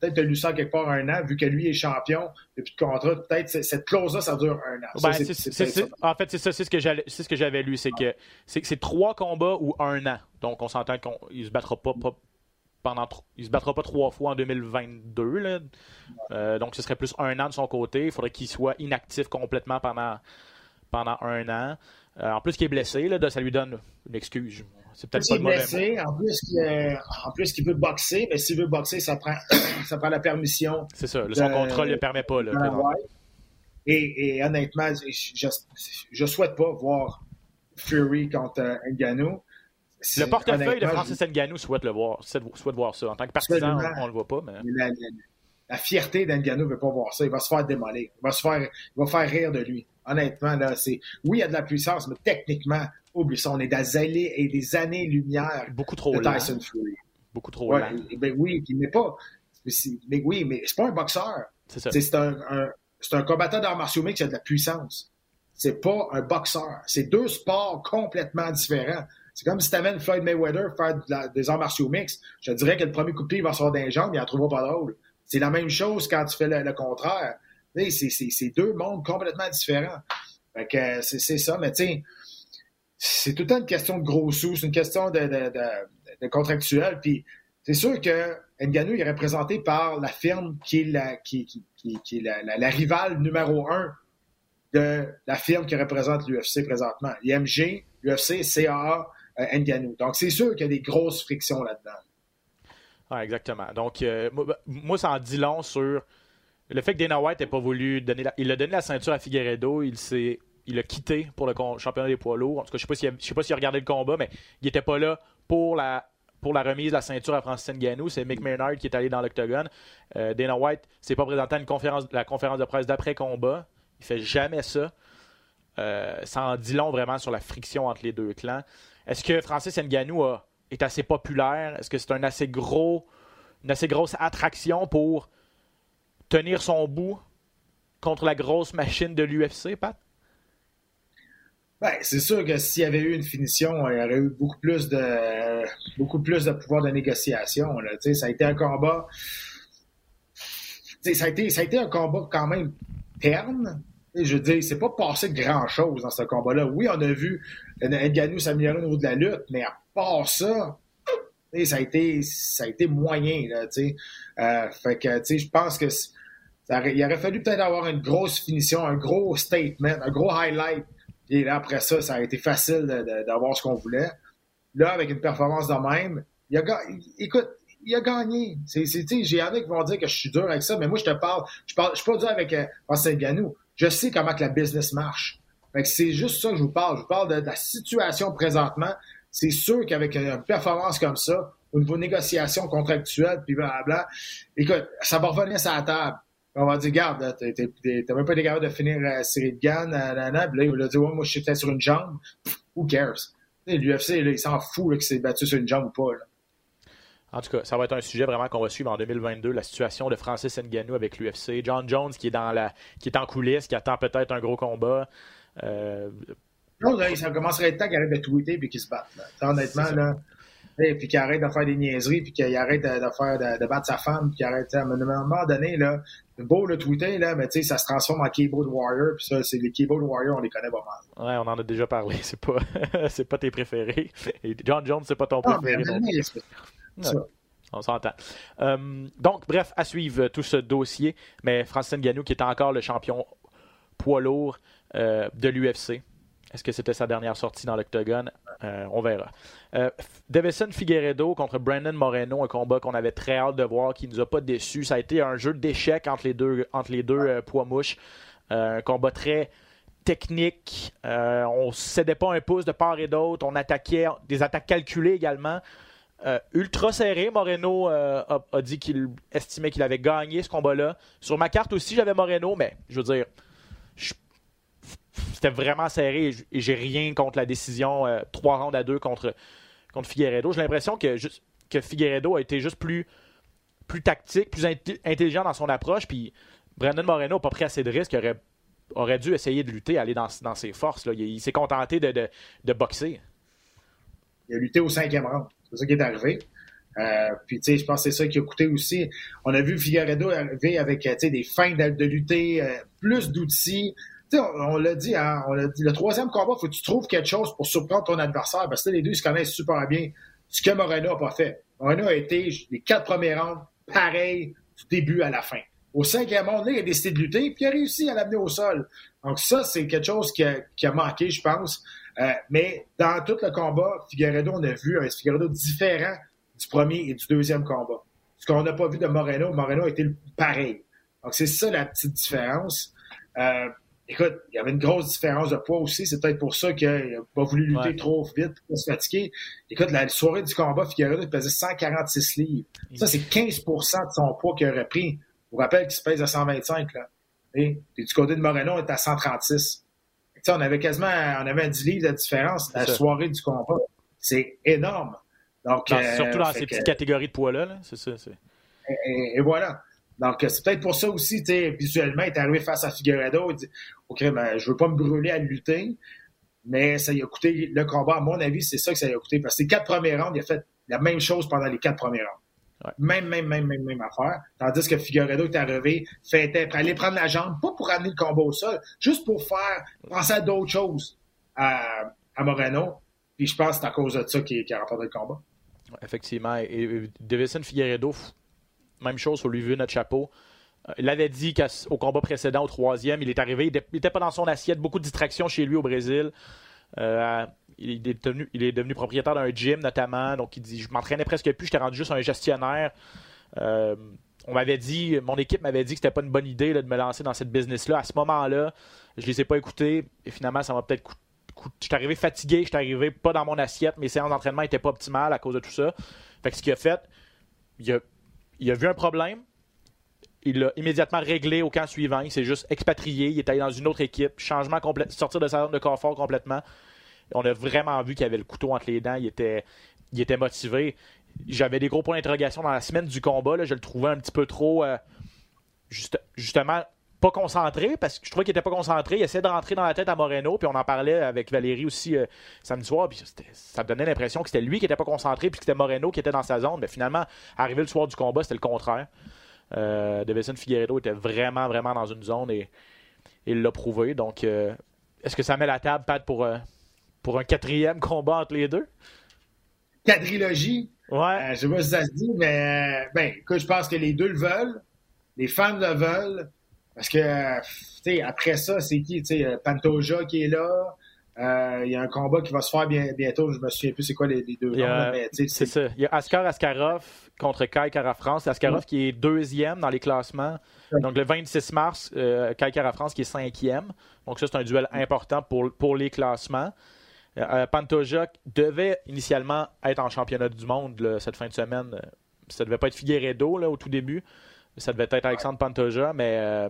peut-être lu ça quelque part un an, vu que lui est champion depuis le contrat, peut-être cette clause-là, ça dure un an. Ben, en fait, c'est ça, c'est ce que c'est ce que j'avais lu, c'est que c'est, trois combats ou un an. Donc, on s'entend qu'il se battra pas, pendant, il se battra pas trois fois en 2022. Là. Euh, donc, ce serait plus un an de son côté. Il faudrait qu'il soit inactif complètement pendant, pendant un an. Euh, en plus, qu'il est blessé, là, ça lui donne une excuse. C'est peut-être pas blessé, en plus, qu'il, en plus qu'il veut boxer, mais s'il veut boxer, ça prend, ça prend la permission. C'est ça, son contrat ne le permet pas. Là, et, et, honnêtement, je, je souhaite pas voir Fury contre euh, Ngannou. Le portefeuille de Francis Ngannou souhaite le voir, souhaite voir ça. En tant que partisan, on, ne le voit pas. Mais... La, fierté d'Ngannou ne veut pas voir ça. Il va se faire démolir. Il va se faire, il va faire rire de lui. Honnêtement, là, c'est. Oui, il y a de la puissance, mais techniquement, oublie ça. On est des années et des années-lumière Beaucoup trop de Tyson Fury. Beaucoup trop ouais, Ben oui, mais pas. Mais oui, mais c'est pas un boxeur. C'est un, un, un, combattant d'arts martiaux mix qui a de la puissance. C'est pas un boxeur. C'est deux sports complètement différents. C'est comme si tu amènes Floyd Mayweather faire des arts martiaux mix. Je te dirais que le premier coup de pied, il va sortir d'un jambes, il en trouvera pas drôle. C'est la même chose quand tu fais le, contraire. C'est deux mondes complètement différents. Fait que c'est ça, mais tu sais, c'est tout le temps une question de gros sous, c'est une question de, de, de, contractuel. Puis c'est sûr que Nganou est représenté par la firme qui est la, qui, qui, qui, la, la, rivale numéro un de la firme qui représente l'UFC présentement. IMG, l'UFC, CAA, euh, Nganou. Donc c'est sûr qu'il y a des grosses frictions là-dedans. Ah, exactement. Donc, euh, moi, ça en dit long sur le fait que Dana White n'ait pas voulu donner la... Il a donné la ceinture à Figueredo, il s'est il a quitté pour le championnat des poids lourds. En tout cas, je ne sais pas s'il a, regardé le combat, mais il n'était pas là pour la, remise de la ceinture à Francis Ngannou. C'est Mick Maynard qui est allé dans l'octogone. Euh, Dana White s'est pas présenté à une conférence, la conférence de presse d'après-combat. Il fait jamais ça. Euh, ça en dit long vraiment sur la friction entre les deux clans. Est-ce que Francis Ngannou est assez populaire? Est-ce que c'est un assez gros, une assez grosse attraction pour tenir son bout contre la grosse machine de l'UFC, Pat? Ben, c'est sûr que s'il y avait eu une finition, il y aurait eu beaucoup plus de beaucoup plus de pouvoir de négociation. Ça a été un combat. Ça a, été, ça a été un combat quand même terne. Je veux dire, c'est pas passé grand-chose dans ce combat-là. Oui, on a vu Nganou s'améliorer au niveau de la lutte, mais à part ça, ça a été ça a été moyen. Là, euh, fait que je pense que il aurait fallu peut-être avoir une grosse finition, un gros statement, un gros highlight. Et là, après ça, ça a été facile d'avoir ce qu'on voulait. Là, avec une performance de même, il a, écoute, il a gagné. J'ai hâte qui vont dire que je suis dur avec ça, mais moi, je te parle, je parle, je suis pas dur avec euh, Ganou. Je sais comment que la business marche. c'est juste ça que je vous parle. Je vous parle de, la situation présentement. C'est sûr qu'avec une performance comme ça, au niveau négociation contractuelle, puis blablabla, écoute, ça va revenir sur la table. On va dire, regarde, t'as même pas été capable de finir la série de Gann, là, il va dire, ouais, moi, je suis sur une jambe. who cares? L'UFC, il s'en fout qu'il s'est battu sur une jambe ou pas. En tout cas, ça va être un sujet vraiment qu'on va suivre en 2022, la situation de Francis Ngannou avec l'UFC. John Jones qui est dans la, qui est en coulisses, qui attend peut-être un gros combat. Euh... Non, ça commencerait à être temps qu'il arrête de tweeter et qu'il se batte. Honnêtement, là, et puis qu'il arrête de faire des niaiseries, puis qu'il arrête de, faire de, battre sa femme, puis qu'il arrête à un moment donné là, beau le tweeter là, mais tu sais ça se transforme en keyboard warrior, puis ça c'est les keyboard warriors, on les connaît pas mal. Ouais, on en a déjà parlé, c'est pas c'est pas tes préférés. Et John Jones c'est pas ton préféré. On s'entend. Euh, donc, bref, à suivre tout ce dossier. Mais Francis Ngannou, qui est encore le champion poids lourd euh, de l'UFC. Est-ce que c'était sa dernière sortie dans l'octogone? Euh, on verra. Euh, Figueredo contre Brandon Moreno, un combat qu'on avait très hâte de voir, qui ne nous a pas déçus. Ça a été un jeu d'échecs entre les deux, entre les deux euh, poids mouches. un combat très technique. on ne cédait pas un pouce de part et d'autre. On attaquait des attaques calculées également. ultra serré. Moreno a, dit qu'il estimait qu'il avait gagné ce combat-là. Sur ma carte aussi, j'avais Moreno, mais je veux dire, c'était vraiment serré et j'ai rien contre la décision 3 rounds à 2 contre contre Figueredo. J'ai l'impression que, que Figueredo a été juste plus, plus tactique, plus intelligent dans son approche. Puis Brandon Moreno n'a pas pris assez de risques. Aurait, aurait dû essayer de lutter, aller dans, dans ses forces. Là. Il, s'est contenté de, de, boxer. Il a lutté au cinquième round. C'est ça qui est arrivé. Euh, puis, tu sais, je pense que c'est ça qui a coûté aussi. On a vu Figueredo arriver avec, des fins de, lutter, euh, plus d'outils, on, l'a dit, hein, le troisième combat, il faut que tu trouves quelque chose pour surprendre ton adversaire, parce que les deux se connaissent super bien. Ce que Moreno n'a pas fait. Moreno a été les quatre premiers rounds, pareil, du début à la fin. Au cinquième round, il a décidé de lutter, puis il a réussi à l'amener au sol. Donc ça, c'est quelque chose qui a, manqué, je pense. Euh, mais dans tout le combat, Figueredo, on a vu un Figueredo différent du premier et du deuxième combat. Ce qu'on n'a pas vu de Moreno, Moreno a été pareil. Donc c'est ça la petite différence. Euh, Écoute, il y avait une grosse différence de poids aussi. C'est peut-être pour ça qu'il n'a pas voulu lutter trop vite pour se fatiguer. Écoute, la soirée du combat, Figueroa pesait 146 livres. Ça, c'est 15% de son poids qu'il aurait pris. Je vous rappelle qu'il se pèse à 125. Là. Et, du côté de Moreno, on est à 136. on avait quasiment on avait un 10 livres de différence la soirée du combat. C'est énorme. Donc, surtout dans euh, ces petites catégories de poids-là. C'est ça. et, voilà. Donc, c'est peut-être pour ça aussi, tu sais, visuellement, il est arrivé face à Figueredo, il dit OK, ben, je veux pas me brûler à lutter, mais ça lui a coûté le combat. À mon avis, c'est ça que ça lui a coûté. Parce que les quatre premiers rounds, il a fait la même chose pendant les quatre premiers rounds. Même, même, même, même, même affaire. Tandis que Figueredo est arrivé, fait pour aller prendre la jambe, pas pour amener le combat au sol, juste pour faire penser à d'autres choses à, Moreno. Puis je pense que c'est à cause de ça qu'il a remporté le combat. Effectivement. Et Davison Figueredo, même chose, il lui vu notre chapeau. Euh, il avait dit qu'au combat précédent, au troisième, il est arrivé, il n'était pas dans son assiette, beaucoup de distractions chez lui au Brésil. Euh, il, est devenu, il est devenu propriétaire d'un gym notamment, donc il dit Je m'entraînais presque plus, j'étais rendu juste un gestionnaire. Euh, on m'avait dit, mon équipe m'avait dit que c'était pas une bonne idée de me lancer dans cette business-là. À ce moment-là, je les ai pas écoutés et finalement, ça m'a peut-être coûté. Je suis arrivé fatigué, je suis arrivé pas dans mon assiette, mes séances d'entraînement n'étaient pas optimales à cause de tout ça. Fait que ce qu'il a fait, il a il a vu un problème, il l'a immédiatement réglé au camp suivant. Il s'est juste expatrié. Il est allé dans une autre équipe. Changement complet. Sortir de sa zone de confort complètement. On a vraiment vu qu'il avait le couteau entre les dents. Il était, motivé. J'avais des gros points d'interrogation dans la semaine du combat. Je le trouvais un petit peu trop. Euh, justement, pas concentré, parce que je trouvais qu'il était pas concentré. Il essayait de rentrer dans la tête à Moreno, puis on en parlait avec Valérie aussi euh, samedi soir, puis ça me donnait l'impression que c'était lui qui était pas concentré, puis que c'était Moreno qui était dans sa zone. Mais finalement, arrivé le soir du combat, c'était le contraire. Euh, Davison Figueredo était vraiment, vraiment dans une zone et il l'a prouvé. Donc, euh, est-ce que ça met la table, Pat, pour, euh, pour un quatrième combat entre les deux? Quadrilogie? Ouais. je sais pas si ça se dit, mais ben, écoute, je pense que les deux le veulent. Les fans le veulent. Parce que, tu sais, après ça, c'est qui? Tu sais, Pantoja qui est là. Il y a un combat qui va se faire bientôt. Je me souviens plus c'est quoi les, deux noms. C'est ça. Il y a Askar Askarov contre Kai Kara-France. Askarov qui est deuxième dans les classements. Donc le 26 mars, euh, Kai Kara-France qui est cinquième. Donc ça, c'est un duel important pour, pour les classements. Euh, Pantoja devait initialement être en championnat du monde cette fin de semaine. Ça devait pas être Figueredo là, au tout début. Ça devait être Alexandre Pantoja, mais euh,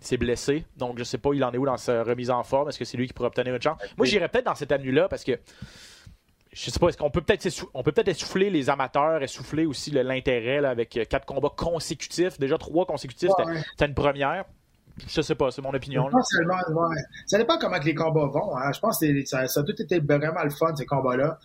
s'est blessé. Donc, je sais pas, il en est où dans sa remise en forme? Est-ce que c'est lui qui pourrait obtenir une chance? Moi, j'irais peut-être dans cette avenue-là parce que je sais pas, est-ce qu'on peut peut-être on peut peut-être essouffler les amateurs, essouffler aussi l'intérêt avec quatre combats consécutifs. Déjà trois consécutifs, c'était une première. Je sais pas, c'est mon opinion. Ça dépend comment les combats vont. Hein. Je pense que ça, a tout été vraiment le fun, ces combats-là.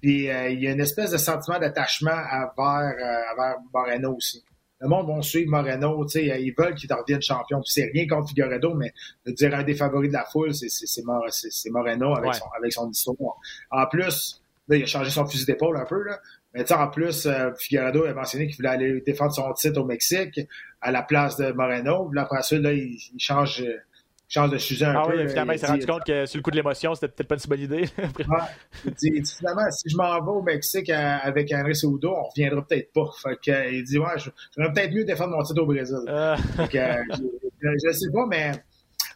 Puis euh, il y a une espèce de sentiment d'attachement vers, euh, Moreno aussi le monde va suivre Moreno. Ils veulent qu'il revienne champion. C'est rien contre Figueredo, mais de dire un des favoris de la foule, c'est Moreno avec, son, avec son histoire. En plus, il a changé son fusil d'épaule un peu. Là. Mais en plus, euh, Figueredo a mentionné qu'il voulait aller défendre son titre au Mexique à la place de Moreno. Puis après ça, là, il, change de sujet un ah peu. oui, finalement, il s'est rendu compte que sur le coup de l'émotion, c'était peut-être pas une si bonne idée. il dit, finalement, si je m'en vais au Mexique avec André Soudo, on reviendra peut-être pas. Fait que, il dit, ouais, j'aurais peut-être mieux défendre mon titre au Brésil. Euh... que, je, ne sais pas, mais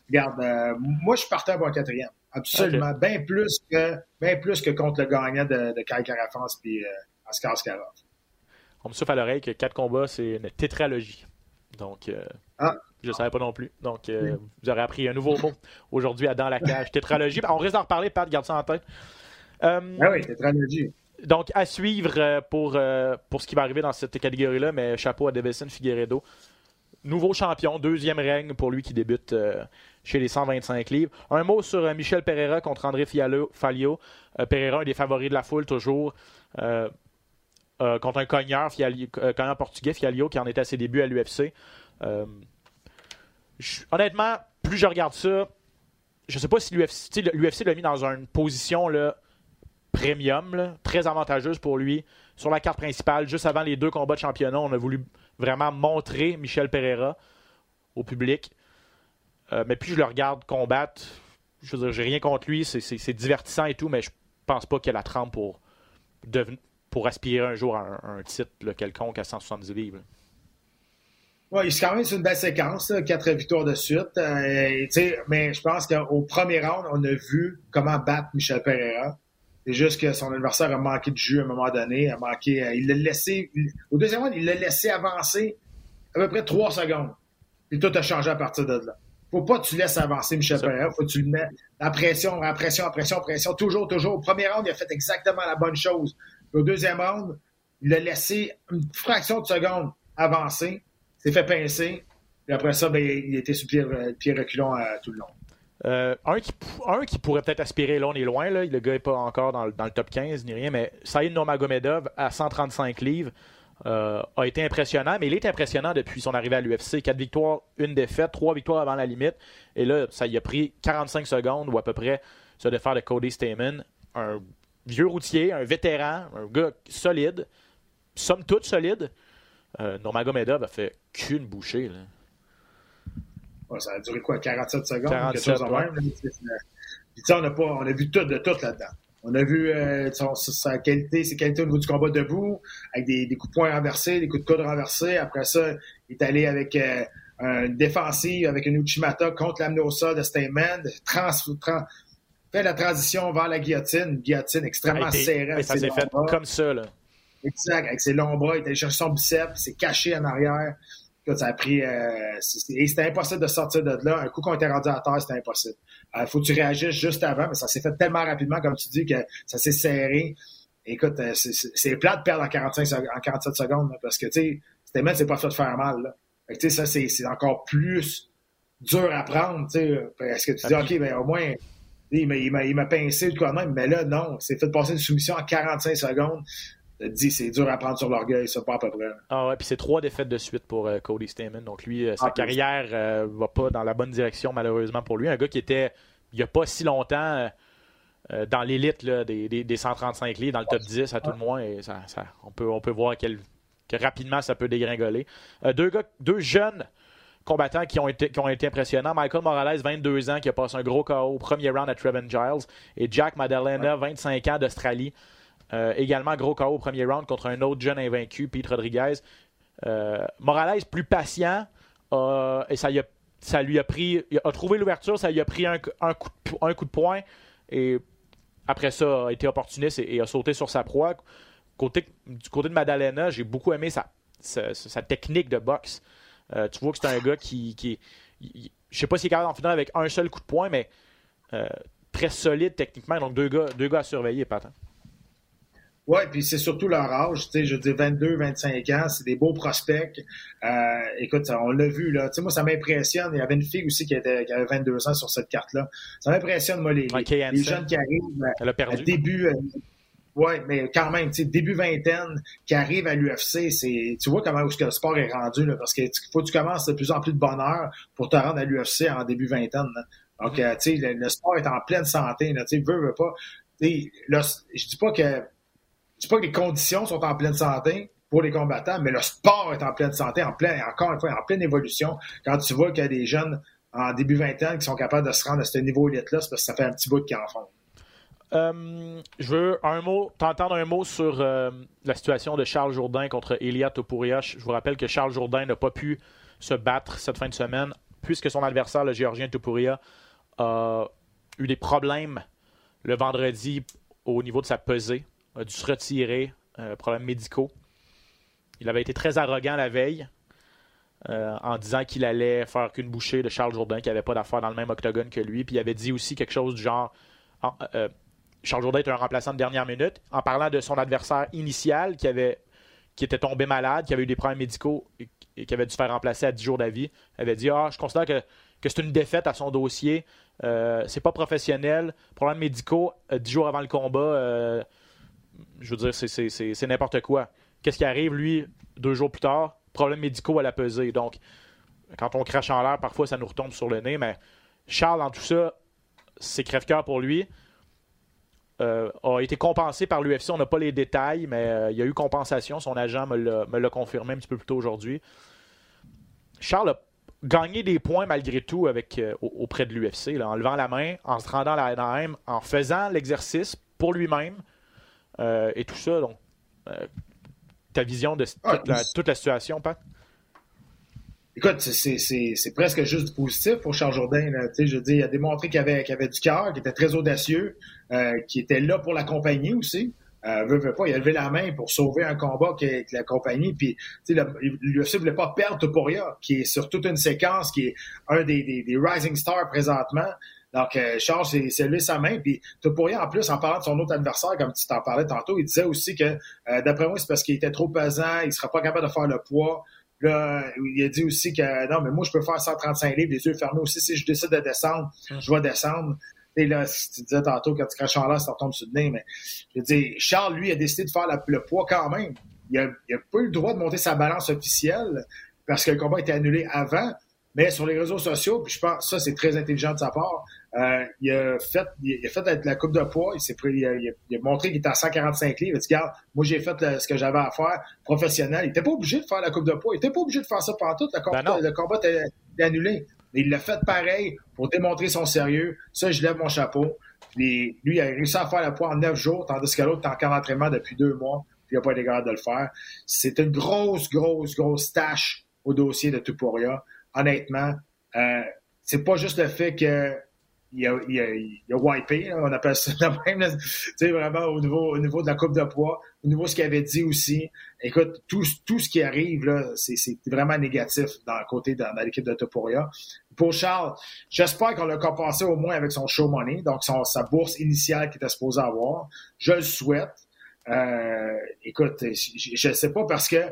regarde, euh, moi, je suis partant pour un quatrième. Absolument. Bien plus que bien plus que contre le gagnant de, de Kai Carafance puis euh, Oscar Skarov. On me souffle à l'oreille que quatre combats, c'est une tétralogie. Donc, euh, ah. Je ne savais pas non plus. Donc, euh, vous aurez appris un nouveau mot aujourd'hui à Dans la cage. Tétralogie. On risque d'en reparler, Pat, garde ça en tête. ah oui, tétralogie. Donc, à suivre pour, pour ce qui va arriver dans cette catégorie-là, mais chapeau à Devison Figueredo. Nouveau champion, deuxième règne pour lui qui débute chez les 125 livres. Un mot sur euh, Michel Pereira contre André Fallio. Euh, Pereira, un des favoris de la foule, toujours. Euh, contre un cogneur, cogneur portugais, Fialio, qui en était à ses débuts à l'UFC. Honnêtement, plus je regarde ça, je sais pas si l'UFC l'a mis dans une position premium, très avantageuse pour lui. Sur la carte principale, juste avant les deux combats de championnat, on a voulu vraiment montrer Michel Pereira au public. Euh, mais puis je le regarde combattre. Je veux dire, j'ai rien contre lui, c'est divertissant et tout, mais je pense pas qu'il a la trempe pour, pour aspirer un jour à un, titre quelconque à 170 livres. Oui, c'est quand même une belle séquence, quatre victoires de suite. Euh, mais je pense qu'au premier round, on a vu comment battre Michel Pereira. C'est juste que son adversaire a manqué de jus à un moment donné. A manqué, euh, il l'a laissé. Au deuxième round, il l'a laissé avancer à peu près trois secondes. Et tout a changé à partir de là faut pas que tu laisses avancer Michel Pereira. Faut que tu le mets la pression, la pression, la pression, la pression. Toujours, toujours. Au premier round, il a fait exactement la bonne chose. au deuxième round, il a laissé une fraction de seconde avancer. S'est fait pincer. Et après ça, ben, il était sur pied, pied reculant euh, tout le long. Euh, un, qui, pourrait peut-être aspirer, là on est loin, là, le gars n'est pas encore dans, le top 15 ni rien, mais Saïd Nomagomedov à 135 livres. Euh, a été impressionnant, mais il est impressionnant depuis son arrivée à l'UFC. Quatre victoires, une défaite, trois victoires avant la limite. Et là, ça y a pris 45 secondes ou à peu près se défaire de Cody Stamen. Un vieux routier, un vétéran, un gars solide, somme toute solide. Euh, Nomagomedov a fait qu'une bouchée. ça a duré quoi, 47 secondes? 47, quelque chose même. Puis on a, pas, on a vu tout de tout là-dedans. On a vu euh, sa qualité, ses qualités au niveau du combat debout, avec des, coups de poing renversés, des coups de coude renversés. Après ça, il est allé avec euh, un défensif, avec un Uchimata contre l'amnosa de Steinman, trans, fait la transition vers la guillotine, une guillotine extrêmement serrée. ça s'est fait comme ça. Là. Exact, avec ses longs bras, il allé chercher son biceps, il s'est caché en arrière. Ça a pris. Euh, c'était impossible de sortir de là. Un coup qu'on était rendu à terre, c'était impossible. Il euh, faut que tu réagisses juste avant, mais ça s'est fait tellement rapidement, comme tu dis, que ça s'est serré. Écoute, euh, c'est plat de perdre en, 45, en 47 secondes, parce que, tu sais, Stémen, c'est pas fait de faire mal. Là. Fait que, ça, c'est encore plus dur à prendre. Est-ce que tu dis, OK, ben, au moins, il m'a pincé de quoi même, mais là, non. C'est fait passer une soumission en 45 secondes. Dit, c'est dur à prendre sur l'orgueil, ça, pas à peu près. Ah ouais, puis c'est trois défaites de suite pour euh, Cody Stamen. Donc lui, euh, sa ah, carrière euh, va pas dans la bonne direction, malheureusement pour lui. Un gars qui était, il n'y a pas si longtemps, dans l'élite des, des, des, 135 lits, dans le top 10 à tout le moins. Et ça, on, peut, on peut voir quel, que rapidement ça peut dégringoler. deux, gars, deux jeunes combattants qui ont, été, qui ont été impressionnants. Michael Morales, 22 ans, qui a passé un gros KO au premier round à Trevin Giles. Et Jack Madalena, 25 ans d'Australie. Euh, également, gros KO au premier round contre un autre jeune invaincu, Pete Rodriguez. Euh, Morales, plus patient, et ça, a, lui a pris. A trouvé l'ouverture, ça lui a pris un, coup de, poing. Et après ça, a été opportuniste et, a sauté sur sa proie. Du côté de Madalena, j'ai beaucoup aimé sa, technique de boxe. Euh, tu vois que c'est un gars qui. qui je sais pas s'il est capable d'en finir avec un seul coup de poing, mais très solide techniquement. Donc, deux gars, deux gars à surveiller, Pat. Hein. Oui, puis c'est surtout leur âge. Tu sais, je dis 22, 25 ans, c'est des beaux prospects. Euh, écoute, on l'a vu, là. Tu sais, moi, ça m'impressionne. Il y avait une fille aussi qui, était, qui avait 22 ans sur cette carte-là. Ça m'impressionne, moi, les, les, jeunes qui arrivent. Elle a perdu. Début, oui, mais quand même, tu sais, début vingtaine, qui arrive à l'UFC, c'est, tu vois comment que le sport est rendu, là, parce qu'il faut que tu commences de plus en plus de bonheur pour te rendre à l'UFC en début vingtaine. Donc, mm-hmm. euh, tu sais, le, sport est en pleine santé, tu sais, veut, veut pas. Tu sais, je dis pas que, dis pas que les conditions sont en pleine santé pour les combattants, mais le sport est en pleine santé, en pleine, encore une fois, en pleine évolution. Quand tu vois qu'il y a des jeunes en début vingtaine qui sont capables de se rendre à ce niveau élite-là, c'est parce que ça fait un petit bout de qu'ils en. Euh, je veux un mot, t'entendre un mot sur euh, la situation de Charles Jourdain contre Elia Topuria. Je vous rappelle que Charles Jourdain n'a pas pu se battre cette fin de semaine puisque son adversaire, le Géorgien Topuria, a eu des problèmes le vendredi au niveau de sa pesée, a dû se retirer, euh, problèmes médicaux. Il avait été très arrogant la veille en disant qu'il allait faire qu'une bouchée de Charles Jourdain, qui n'avait pas d'affaires dans le même octogone que lui. Puis il avait dit aussi quelque chose du genre Charles Jourdain est un remplaçant de dernière minute, en parlant de son adversaire initial qui, avait, qui était tombé malade, qui avait eu des problèmes médicaux et, qui avait dû se faire remplacer à 10 jours d'avis. Il avait dit Ah, je considère que, c'est une défaite à son dossier. Euh, c'est pas professionnel. Problèmes médicaux, 10 euh, jours avant le combat, euh, je veux dire, c'est n'importe quoi. Qu'est-ce qui arrive, lui, deux jours plus tard? Problèmes médicaux à la pesée. Donc, quand on crache en l'air, parfois, ça nous retombe sur le nez. Mais Charles, en tout ça, c'est crève-cœur pour lui. Euh, a été compensé par l'UFC. On n'a pas les détails, mais euh, il y a eu compensation. Son agent me l'a confirmé un petit peu plus tôt aujourd'hui. Charles a gagné des points malgré tout euh, auprès de l'UFC, en levant la main, en se rendant à la même, en faisant l'exercice pour lui-même et tout ça. Donc, ta vision de toute, la, toute la situation, Pat? Écoute, c'est presque juste du positif pour Charles Jourdain. Je dis, il a démontré qu'il avait, avait du cœur, qu'il était très audacieux, euh, qu'il était là pour l'accompagner aussi. Euh, veut, veut pas, il a levé la main pour sauver un combat avec la compagnie. Puis, l'UFC ne voulait pas perdre Topuria, qui est sur toute une séquence, qui est un des, des, rising stars présentement. Donc, euh, Charles s'est levé sa main. Puis, Topuria, en plus, en parlant de son autre adversaire, comme tu t'en parlais tantôt, il disait aussi que, euh, d'après moi, c'est parce qu'il était trop pesant, il ne sera pas capable de faire le poids. Là, il a dit aussi que non, mais moi, je peux faire 135 livres, les yeux fermés aussi. Si je décide de descendre, hum. je vais descendre. Et là, si tu disais tantôt, quand tu craches en l'air, ça retombe sur le nez, mais je veux dire, Charles, lui, a décidé de faire le poids quand même. Il n'a a pas eu le droit de monter sa balance officielle parce que le combat était annulé avant. Mais sur les réseaux sociaux, puis je pense que ça, c'est très intelligent de sa part, euh, il, a fait, il a fait la coupe de poids, il, s'est pris, il, a, montré qu'il était à 145 livres. Il a dit, regarde, moi j'ai fait ce que j'avais à faire professionnel. Il n'était pas obligé de faire la coupe de poids, il n'était pas obligé de faire ça pendant tout. Le combat, ben le combat était, annulé. Mais il l'a fait pareil pour démontrer son sérieux. Ça, je lève mon chapeau. Puis, lui, il a réussi à faire le poids en neuf jours, tandis que l'autre est en camp d'entraînement depuis deux mois, puis il n'a pas été capable de le faire. C'est une grosse, grosse, grosse tâche au dossier de Tuporia honnêtement, euh, c'est pas juste le fait que il a, il, a, il a wipé, on appelle ça de même, sais, vraiment au niveau, au niveau de la coupe de poids, au niveau de ce qu'il avait dit aussi. Écoute, tout, tout ce qui arrive, là, c'est, vraiment négatif dans le côté dans l'équipe de Topuria. Pour Charles, j'espère qu'on l'a compensé au moins avec son show money, donc son, sa bourse initiale qu'il était supposé avoir. Je le souhaite. Euh, écoute, je ne sais pas parce que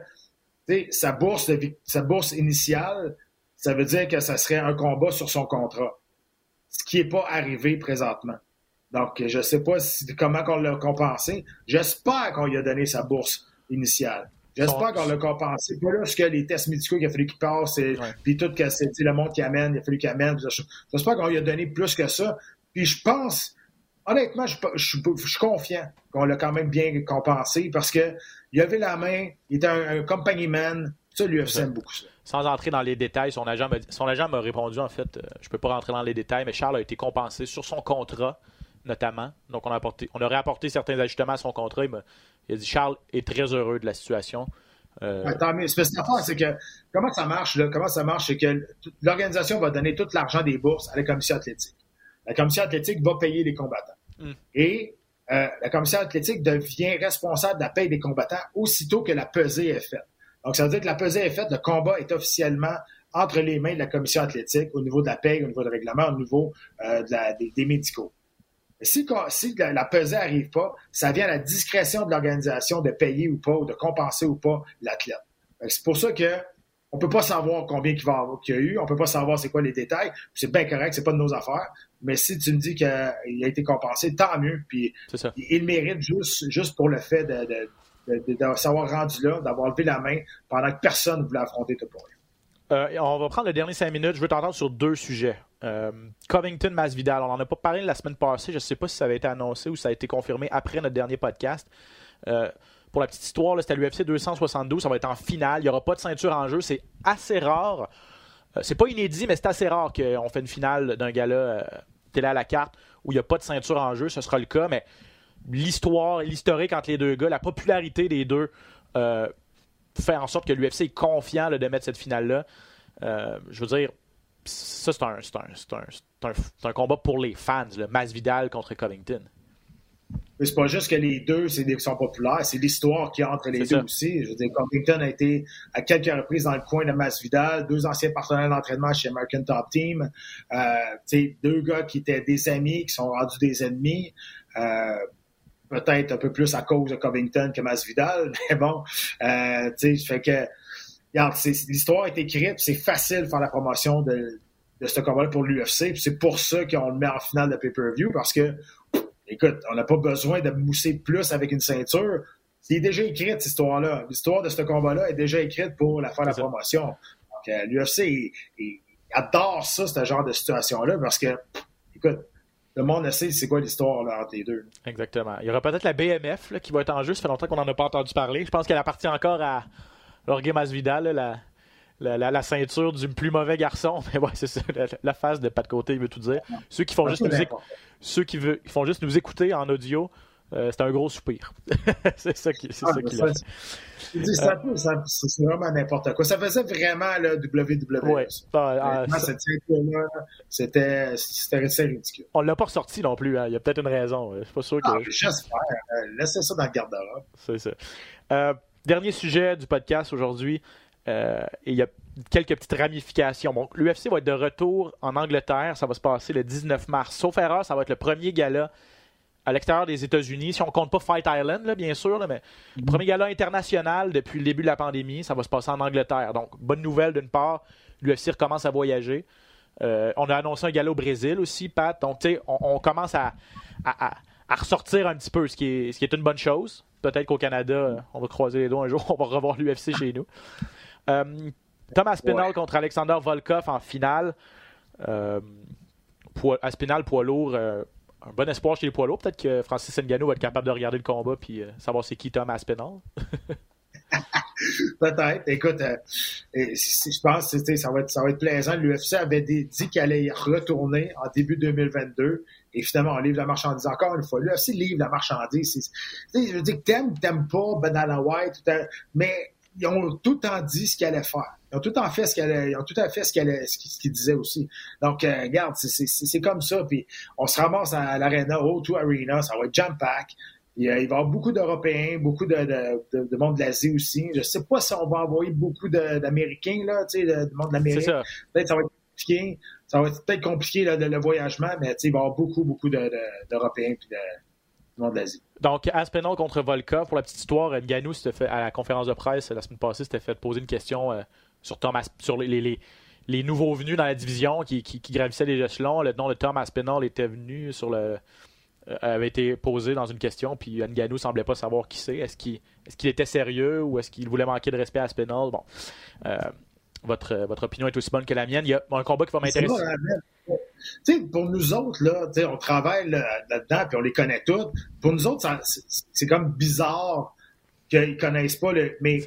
sa bourse, sa bourse initiale, ça veut dire que ça serait un combat sur son contrat. Ce qui n'est pas arrivé présentement. Donc, je ne sais pas comment on l'a compensé. J'espère qu'on lui a donné sa bourse initiale. J'espère qu'on l'a compensé. Pas là, ce que les tests médicaux qu'il a fallu qu'il passe, et, puis tout que c'est le monde qui amène, il a fallu qu'il amène. J'espère qu'on lui a donné plus que ça. Puis je pense, honnêtement, je, je, suis confiant qu'on l'a quand même bien compensé parce que il avait la main, il était un, compagnie man. Ça, l'UFC aime beaucoup ça. Sans entrer dans les détails, son agent m'a répondu en fait, euh, je peux pas rentrer dans les détails, mais Charles a été compensé sur son contrat notamment. Donc, on, a apporté, on aurait apporté certains ajustements à son contrat. Il, a dit Charles est très heureux de la situation. Euh... Ouais, c'est que comment ça marche, là? Comment ça marche, c'est que l'organisation va donner tout l'argent des bourses à la commission athlétique. La commission athlétique va payer les combattants. Hmm. Et euh, la commission athlétique devient responsable de la paie des combattants aussitôt que la pesée est faite. Donc, ça veut dire que la pesée est faite, le combat est officiellement entre les mains de la commission athlétique au niveau de la paie, au niveau du règlement, au niveau euh, des, médicaux. Si, si la, pesée n'arrive pas, ça vient à la discrétion de l'organisation de payer ou pas, ou de compenser ou pas l'athlète. C'est pour ça que on peut pas savoir combien va qu'il y a eu, on peut pas savoir c'est quoi les détails. C'est bien correct, c'est pas de nos affaires. Mais si tu me dis qu'il a été compensé, tant mieux. Puis il, mérite juste, juste pour le fait de, de, de, s'avoir rendu là, d'avoir levé la main pendant que personne ne voulait affronter tout pour. Euh, on va prendre les derniers cinq minutes. Je veux t'entendre sur deux sujets. Euh, Covington, Masvidal. On n'en a pas parlé la semaine passée. Je ne sais pas si ça avait été annoncé ou si ça a été confirmé après notre dernier podcast. Euh, pour la petite histoire, c'était l'UFC 272. Ça va être en finale. Il n'y aura pas de ceinture en jeu. C'est assez rare. Euh, c'est pas inédit, mais c'est assez rare qu'on fait une finale d'un gala euh, télé à la carte où il n'y a pas de ceinture en jeu. Ce sera le cas, mais l'histoire et l'historique entre les deux gars, la popularité des deux euh, fait en sorte que l'UFC est confiant de mettre cette finale-là. je veux dire, ça, c'est un, un, combat pour les fans, le Masvidal contre Covington. Mais c'est pas juste que les deux sont populaires, c'est l'histoire qui entre les deux aussi. Je veux dire, Covington a été à quelques reprises dans le coin de Masvidal, deux anciens partenaires d'entraînement chez American Top Team, euh, deux gars qui étaient des amis, qui sont rendus des ennemis. Euh, peut-être un peu plus à cause de Covington que Masvidal, mais bon, euh, tu sais, fait que l'histoire est écrite, c'est facile de faire la promotion de, de ce combat pour l'UFC, c'est pour ça qu'on le met en finale de pay-per-view parce que écoute, on n'a pas besoin de mousser plus avec une ceinture. C'est déjà écrit, cette histoire-là. L'histoire de ce combat-là est déjà écrite pour la faire la promotion. Donc, euh, l'UFC adore ça, ce genre de situation-là, parce que, écoute, le monde sait c'est quoi l'histoire entre les deux. Exactement. Il y aura peut-être la BMF qui va être en jeu. Ça fait longtemps qu'on n'en a pas entendu parler. Je pense qu'elle appartient encore à Jorge Masvidal, la, la, la, ceinture du plus mauvais garçon. Mais ouais, c'est ça. La, face de pas de côté, il veut tout dire. Ceux qui font juste nous ceux qui, veut, font juste nous écouter en audio, euh, c'est un gros soupir. c'est ça qui, c'est ah, ça qui C'est vraiment n'importe quoi. Ça faisait vraiment le WWE. Ouais. Ah, ah, ceinture-là, c'était, c'était ridicule. On l'a pas ressorti non plus. Hein. Il y a peut-être une raison. Je suis pas sûr que. Ah, j'espère. Euh, laissez ça dans le garde-robe. C'est ça. Euh, dernier sujet du podcast aujourd'hui. Euh, et il y a quelques petites ramifications. Bon, L'UFC va être de retour en Angleterre. Ça va se passer le 19 mars. Sauf erreur, ça va être le premier gala à l'extérieur des États-Unis. Si on compte pas Fight Island, là, bien sûr, mais le mhm. premier gala international depuis le début de la pandémie, ça va se passer en Angleterre. Donc, bonne nouvelle d'une part, l'UFC recommence à voyager. Euh, on a annoncé un gala au Brésil aussi, Pat. Donc, tu sais, on, commence à, à, ressortir un petit peu, ce qui est, ce qui est une bonne chose. Peut-être qu'au Canada, on va croiser les doigts un jour, on va revoir l'UFC chez nous. Euh, Thomas Aspinall contre Alexander Volkov en finale. Euh, Aspinall, poids lourd, euh, un bon espoir chez les poids lourds. Peut-être que Francis Ngannou va être capable de regarder le combat et savoir c'est qui Thomas Aspinall. Peut-être. Écoute, je pense que ça va, être, ça va être plaisant. L'UFC avait dit qu'il allait y retourner en début 2022. Et finalement, on livre la marchandise encore une fois. L'UFC livre la marchandise. Je veux dire que t'aimes, t'aimes pas Banana White, mais ils ont tout le temps dit ce qu'ils allaient faire. Ils ont tout temps fait ce qu'ils ils ont tout à fait ce qu'ils ce qu'ils disaient aussi. Donc, euh, regarde, c'est comme ça. Puis, on se ramasse à l'Arena, O2 Arena, ça va être jam-pack. Il, va y avoir beaucoup d'Européens, beaucoup de, de, de, monde de l'Asie aussi. Je sais pas si on va envoyer beaucoup d'Américains, là, tu sais, de, monde de l'Amérique. Peut-être ça va être compliqué. Ça va être peut-être compliqué, là, le, voyagement, mais tu sais, il va y avoir beaucoup, beaucoup d'Européens puis de, monde de l'Asie. Donc, Aspinall contre Volkov, pour la petite histoire, Nganou, fait, à la conférence de presse la semaine passée, s'était fait poser une question euh, sur Thomas, sur les, les, les nouveaux venus dans la division qui, qui, gravissaient les échelons. Le nom de Tom Aspinall était venu sur le. Euh, avait été posé dans une question, puis Nganou semblait pas savoir qui c'est. Est-ce qu'il est qu'il était sérieux ou est-ce qu'il voulait manquer de respect à Aspinall? Bon. Euh, votre, votre opinion est aussi bonne que la mienne. Il y a un combat qui va m'intéresser. pour nous autres, là, on travaille là-dedans puis on les connaît tous. Pour nous autres, c'est comme bizarre qu'ils connaissent pas le. Mais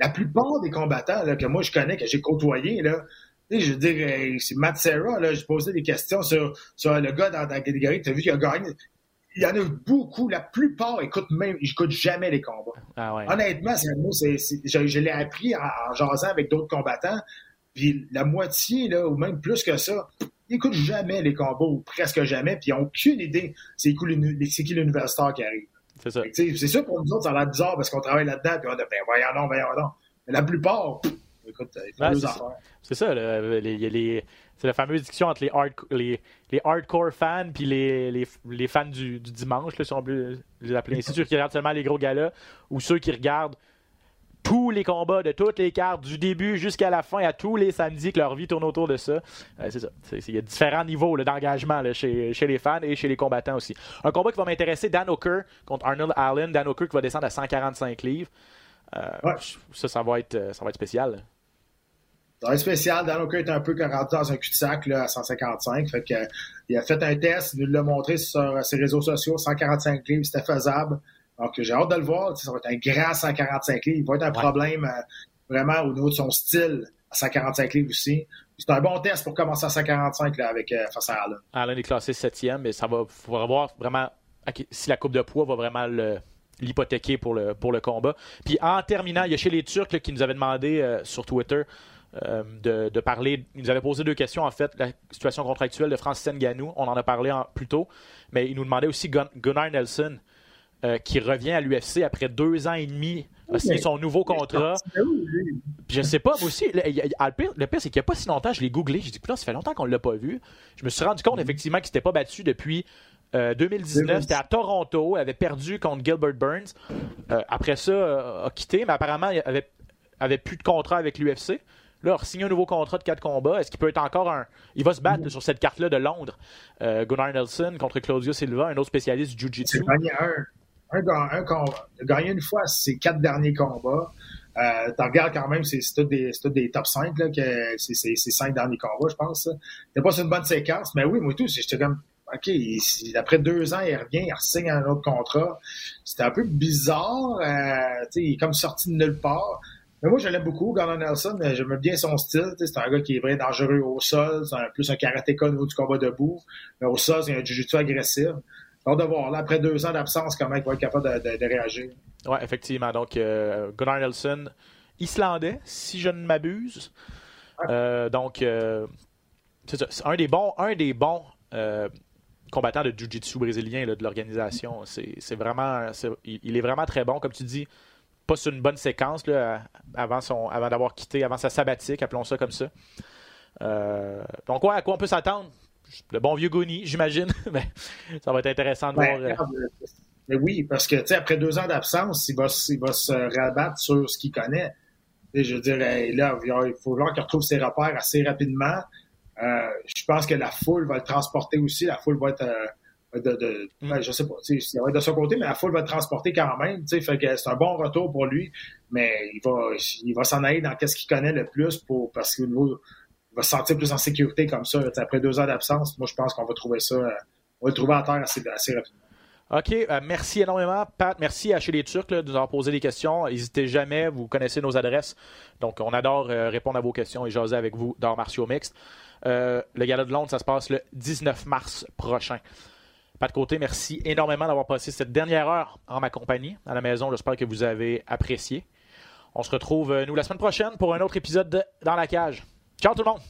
la plupart des combattants là, que moi je connais, que j'ai côtoyé, là, je veux dire, c'est Matt Serra, là, j'ai posé des questions sur, sur le gars dans, la catégorie, tu as vu qu'il a gagné. Il y en a beaucoup, la plupart écoutent même, ils n'écoutent jamais les combats. Ah Honnêtement, c'est, je, l'ai appris en, jasant avec d'autres combattants, puis la moitié, là, ou même plus que ça, ils n'écoutent jamais les combats, ou presque jamais, puis ils n'ont aucune idée c'est qui l'universitaire qui arrive. C'est ça. C'est sûr pour nous autres, ça a l'air bizarre parce qu'on travaille là-dedans, puis on a ben voyons non, voyons non. Mais la plupart, écoute, c'est ça, c'est la fameuse discussion entre les, les, hardcore fans puis les, les, fans du, dimanche, là, si on peut les appeler ainsi, ceux qui regardent seulement les gros galas, ou ceux qui regardent tous les combats de toutes les cartes, du début jusqu'à la fin, à tous les samedis, que leur vie tourne autour de ça. Euh, c'est ça. Il y a différents niveaux d'engagement chez, chez, les fans et chez les combattants aussi. Un combat qui va m'intéresser, Dan O'Kerr contre Arnold Allen. Dan O'Kerr qui va descendre à 145 livres. Euh, ça, ça va, être, euh, ça va être spécial. Ça va être spécial. Dan O'Kerr est un peu rentré dans un cul-de-sac à 155. Fait que, il a fait un test, il l'a montré sur ses réseaux sociaux. 145 livres, c'était faisable. Donc, j'ai hâte de le voir. Ça va être un grand 145 livres. Il va être un problème euh, vraiment au niveau de son style à 145 livres aussi. C'est un bon test pour commencer à 145 là, avec euh, face à Allen. Allen est classé 7e, mais ça va, faudra voir vraiment si la coupe de poids va vraiment l'hypothéquer pour le, pour le combat. Puis en terminant, il y a chez les Turcs qui nous avaient demandé euh, sur Twitter de, parler. Ils nous avaient posé deux questions en fait. La situation contractuelle de Francis Nganou, on en a parlé plus tôt, mais ils nous demandaient aussi Gunnar Nelson. Euh, qui revient à l'UFC après deux ans et demi, a signé son nouveau contrat. Je sais pas, moi aussi, le, pire, c'est qu'il n'y a pas si longtemps, je l'ai googlé, j'ai dit, là, ça fait longtemps qu'on ne l'a pas vu. Je me suis rendu compte, effectivement, qu'il ne s'était pas battu depuis 2019. Euh, C'était à Toronto, il avait perdu contre Gilbert Burns. Euh, après ça, a quitté, mais apparemment, il avait, avait plus de contrat avec l'UFC. Là, il signé un nouveau contrat de quatre combats. Est-ce qu'il peut être encore un. Il va se battre sur cette carte-là de Londres? Gunnar Nelson contre Claudio Silva, un autre spécialiste du Jiu-Jitsu un, un, gagné une fois ses quatre derniers combats. Euh, tu regardes quand même, c'est tout des, des top 5, là, que c'est ces cinq derniers combats, je pense. C'est pas une bonne séquence, mais oui, moi tout, j'étais comme OK, après deux ans, il revient, il signe un autre contrat. C'était un peu bizarre. Euh, il est comme sorti de nulle part. Mais moi, je l'aime beaucoup, Gordon Nelson. J'aime bien son style. C'est un gars qui est vraiment dangereux au sol. C'est plus un karatéka au niveau du combat debout. Mais au sol, c'est un jiu-jitsu agressif. On de voir, là, après deux ans d'absence, comment il va être capable de, réagir. Oui, effectivement. Donc, euh, Gunnar Nelson, islandais, si je ne m'abuse. Euh, donc, euh, c'est un des bons, un des bons combattants de Jiu-Jitsu brésilien de l'organisation. C'est vraiment, il, est vraiment très bon, comme tu dis. Pas sur une bonne séquence là, avant, son, avant d'avoir quitté, avant sa sabbatique, appelons ça comme ça. donc, ouais, à quoi on peut s'attendre? Le bon vieux Gouni, j'imagine. mais ça va être intéressant de voir. Euh, mais oui, parce que après deux ans d'absence, il va, il va se rabattre sur ce qu'il connaît. Et je dirais, là, il faut voir qu'il retrouve ses repères assez rapidement. Euh, je pense que la foule va le transporter aussi. La foule va être euh, de, de mm. ben, je sais pas, va être de son côté, mais la foule va le transporter quand même. Fait que c'est un bon retour pour lui, mais il va, il va s'en aller dans qu'est-ce qu'il connaît le plus pour parce que niveau va se sentir plus en sécurité comme ça. après deux ans d'absence, moi, je pense qu'on va trouver ça, euh, on va le trouver à terre assez, rapidement. OK, euh, merci énormément, Pat. Merci à Chez les Turcs de nous avoir posé des questions. N'hésitez jamais, vous connaissez nos adresses. Donc, on adore euh, répondre à vos questions et jaser avec vous dans Martiaux Mixte. le Gala de Londres, ça se passe le 19 mars prochain. Pat Côté, merci énormément d'avoir passé cette dernière heure en ma compagnie à la maison. J'espère que vous avez apprécié. On se retrouve, nous, la semaine prochaine pour un autre épisode de Dans la cage. Ciao tout le monde!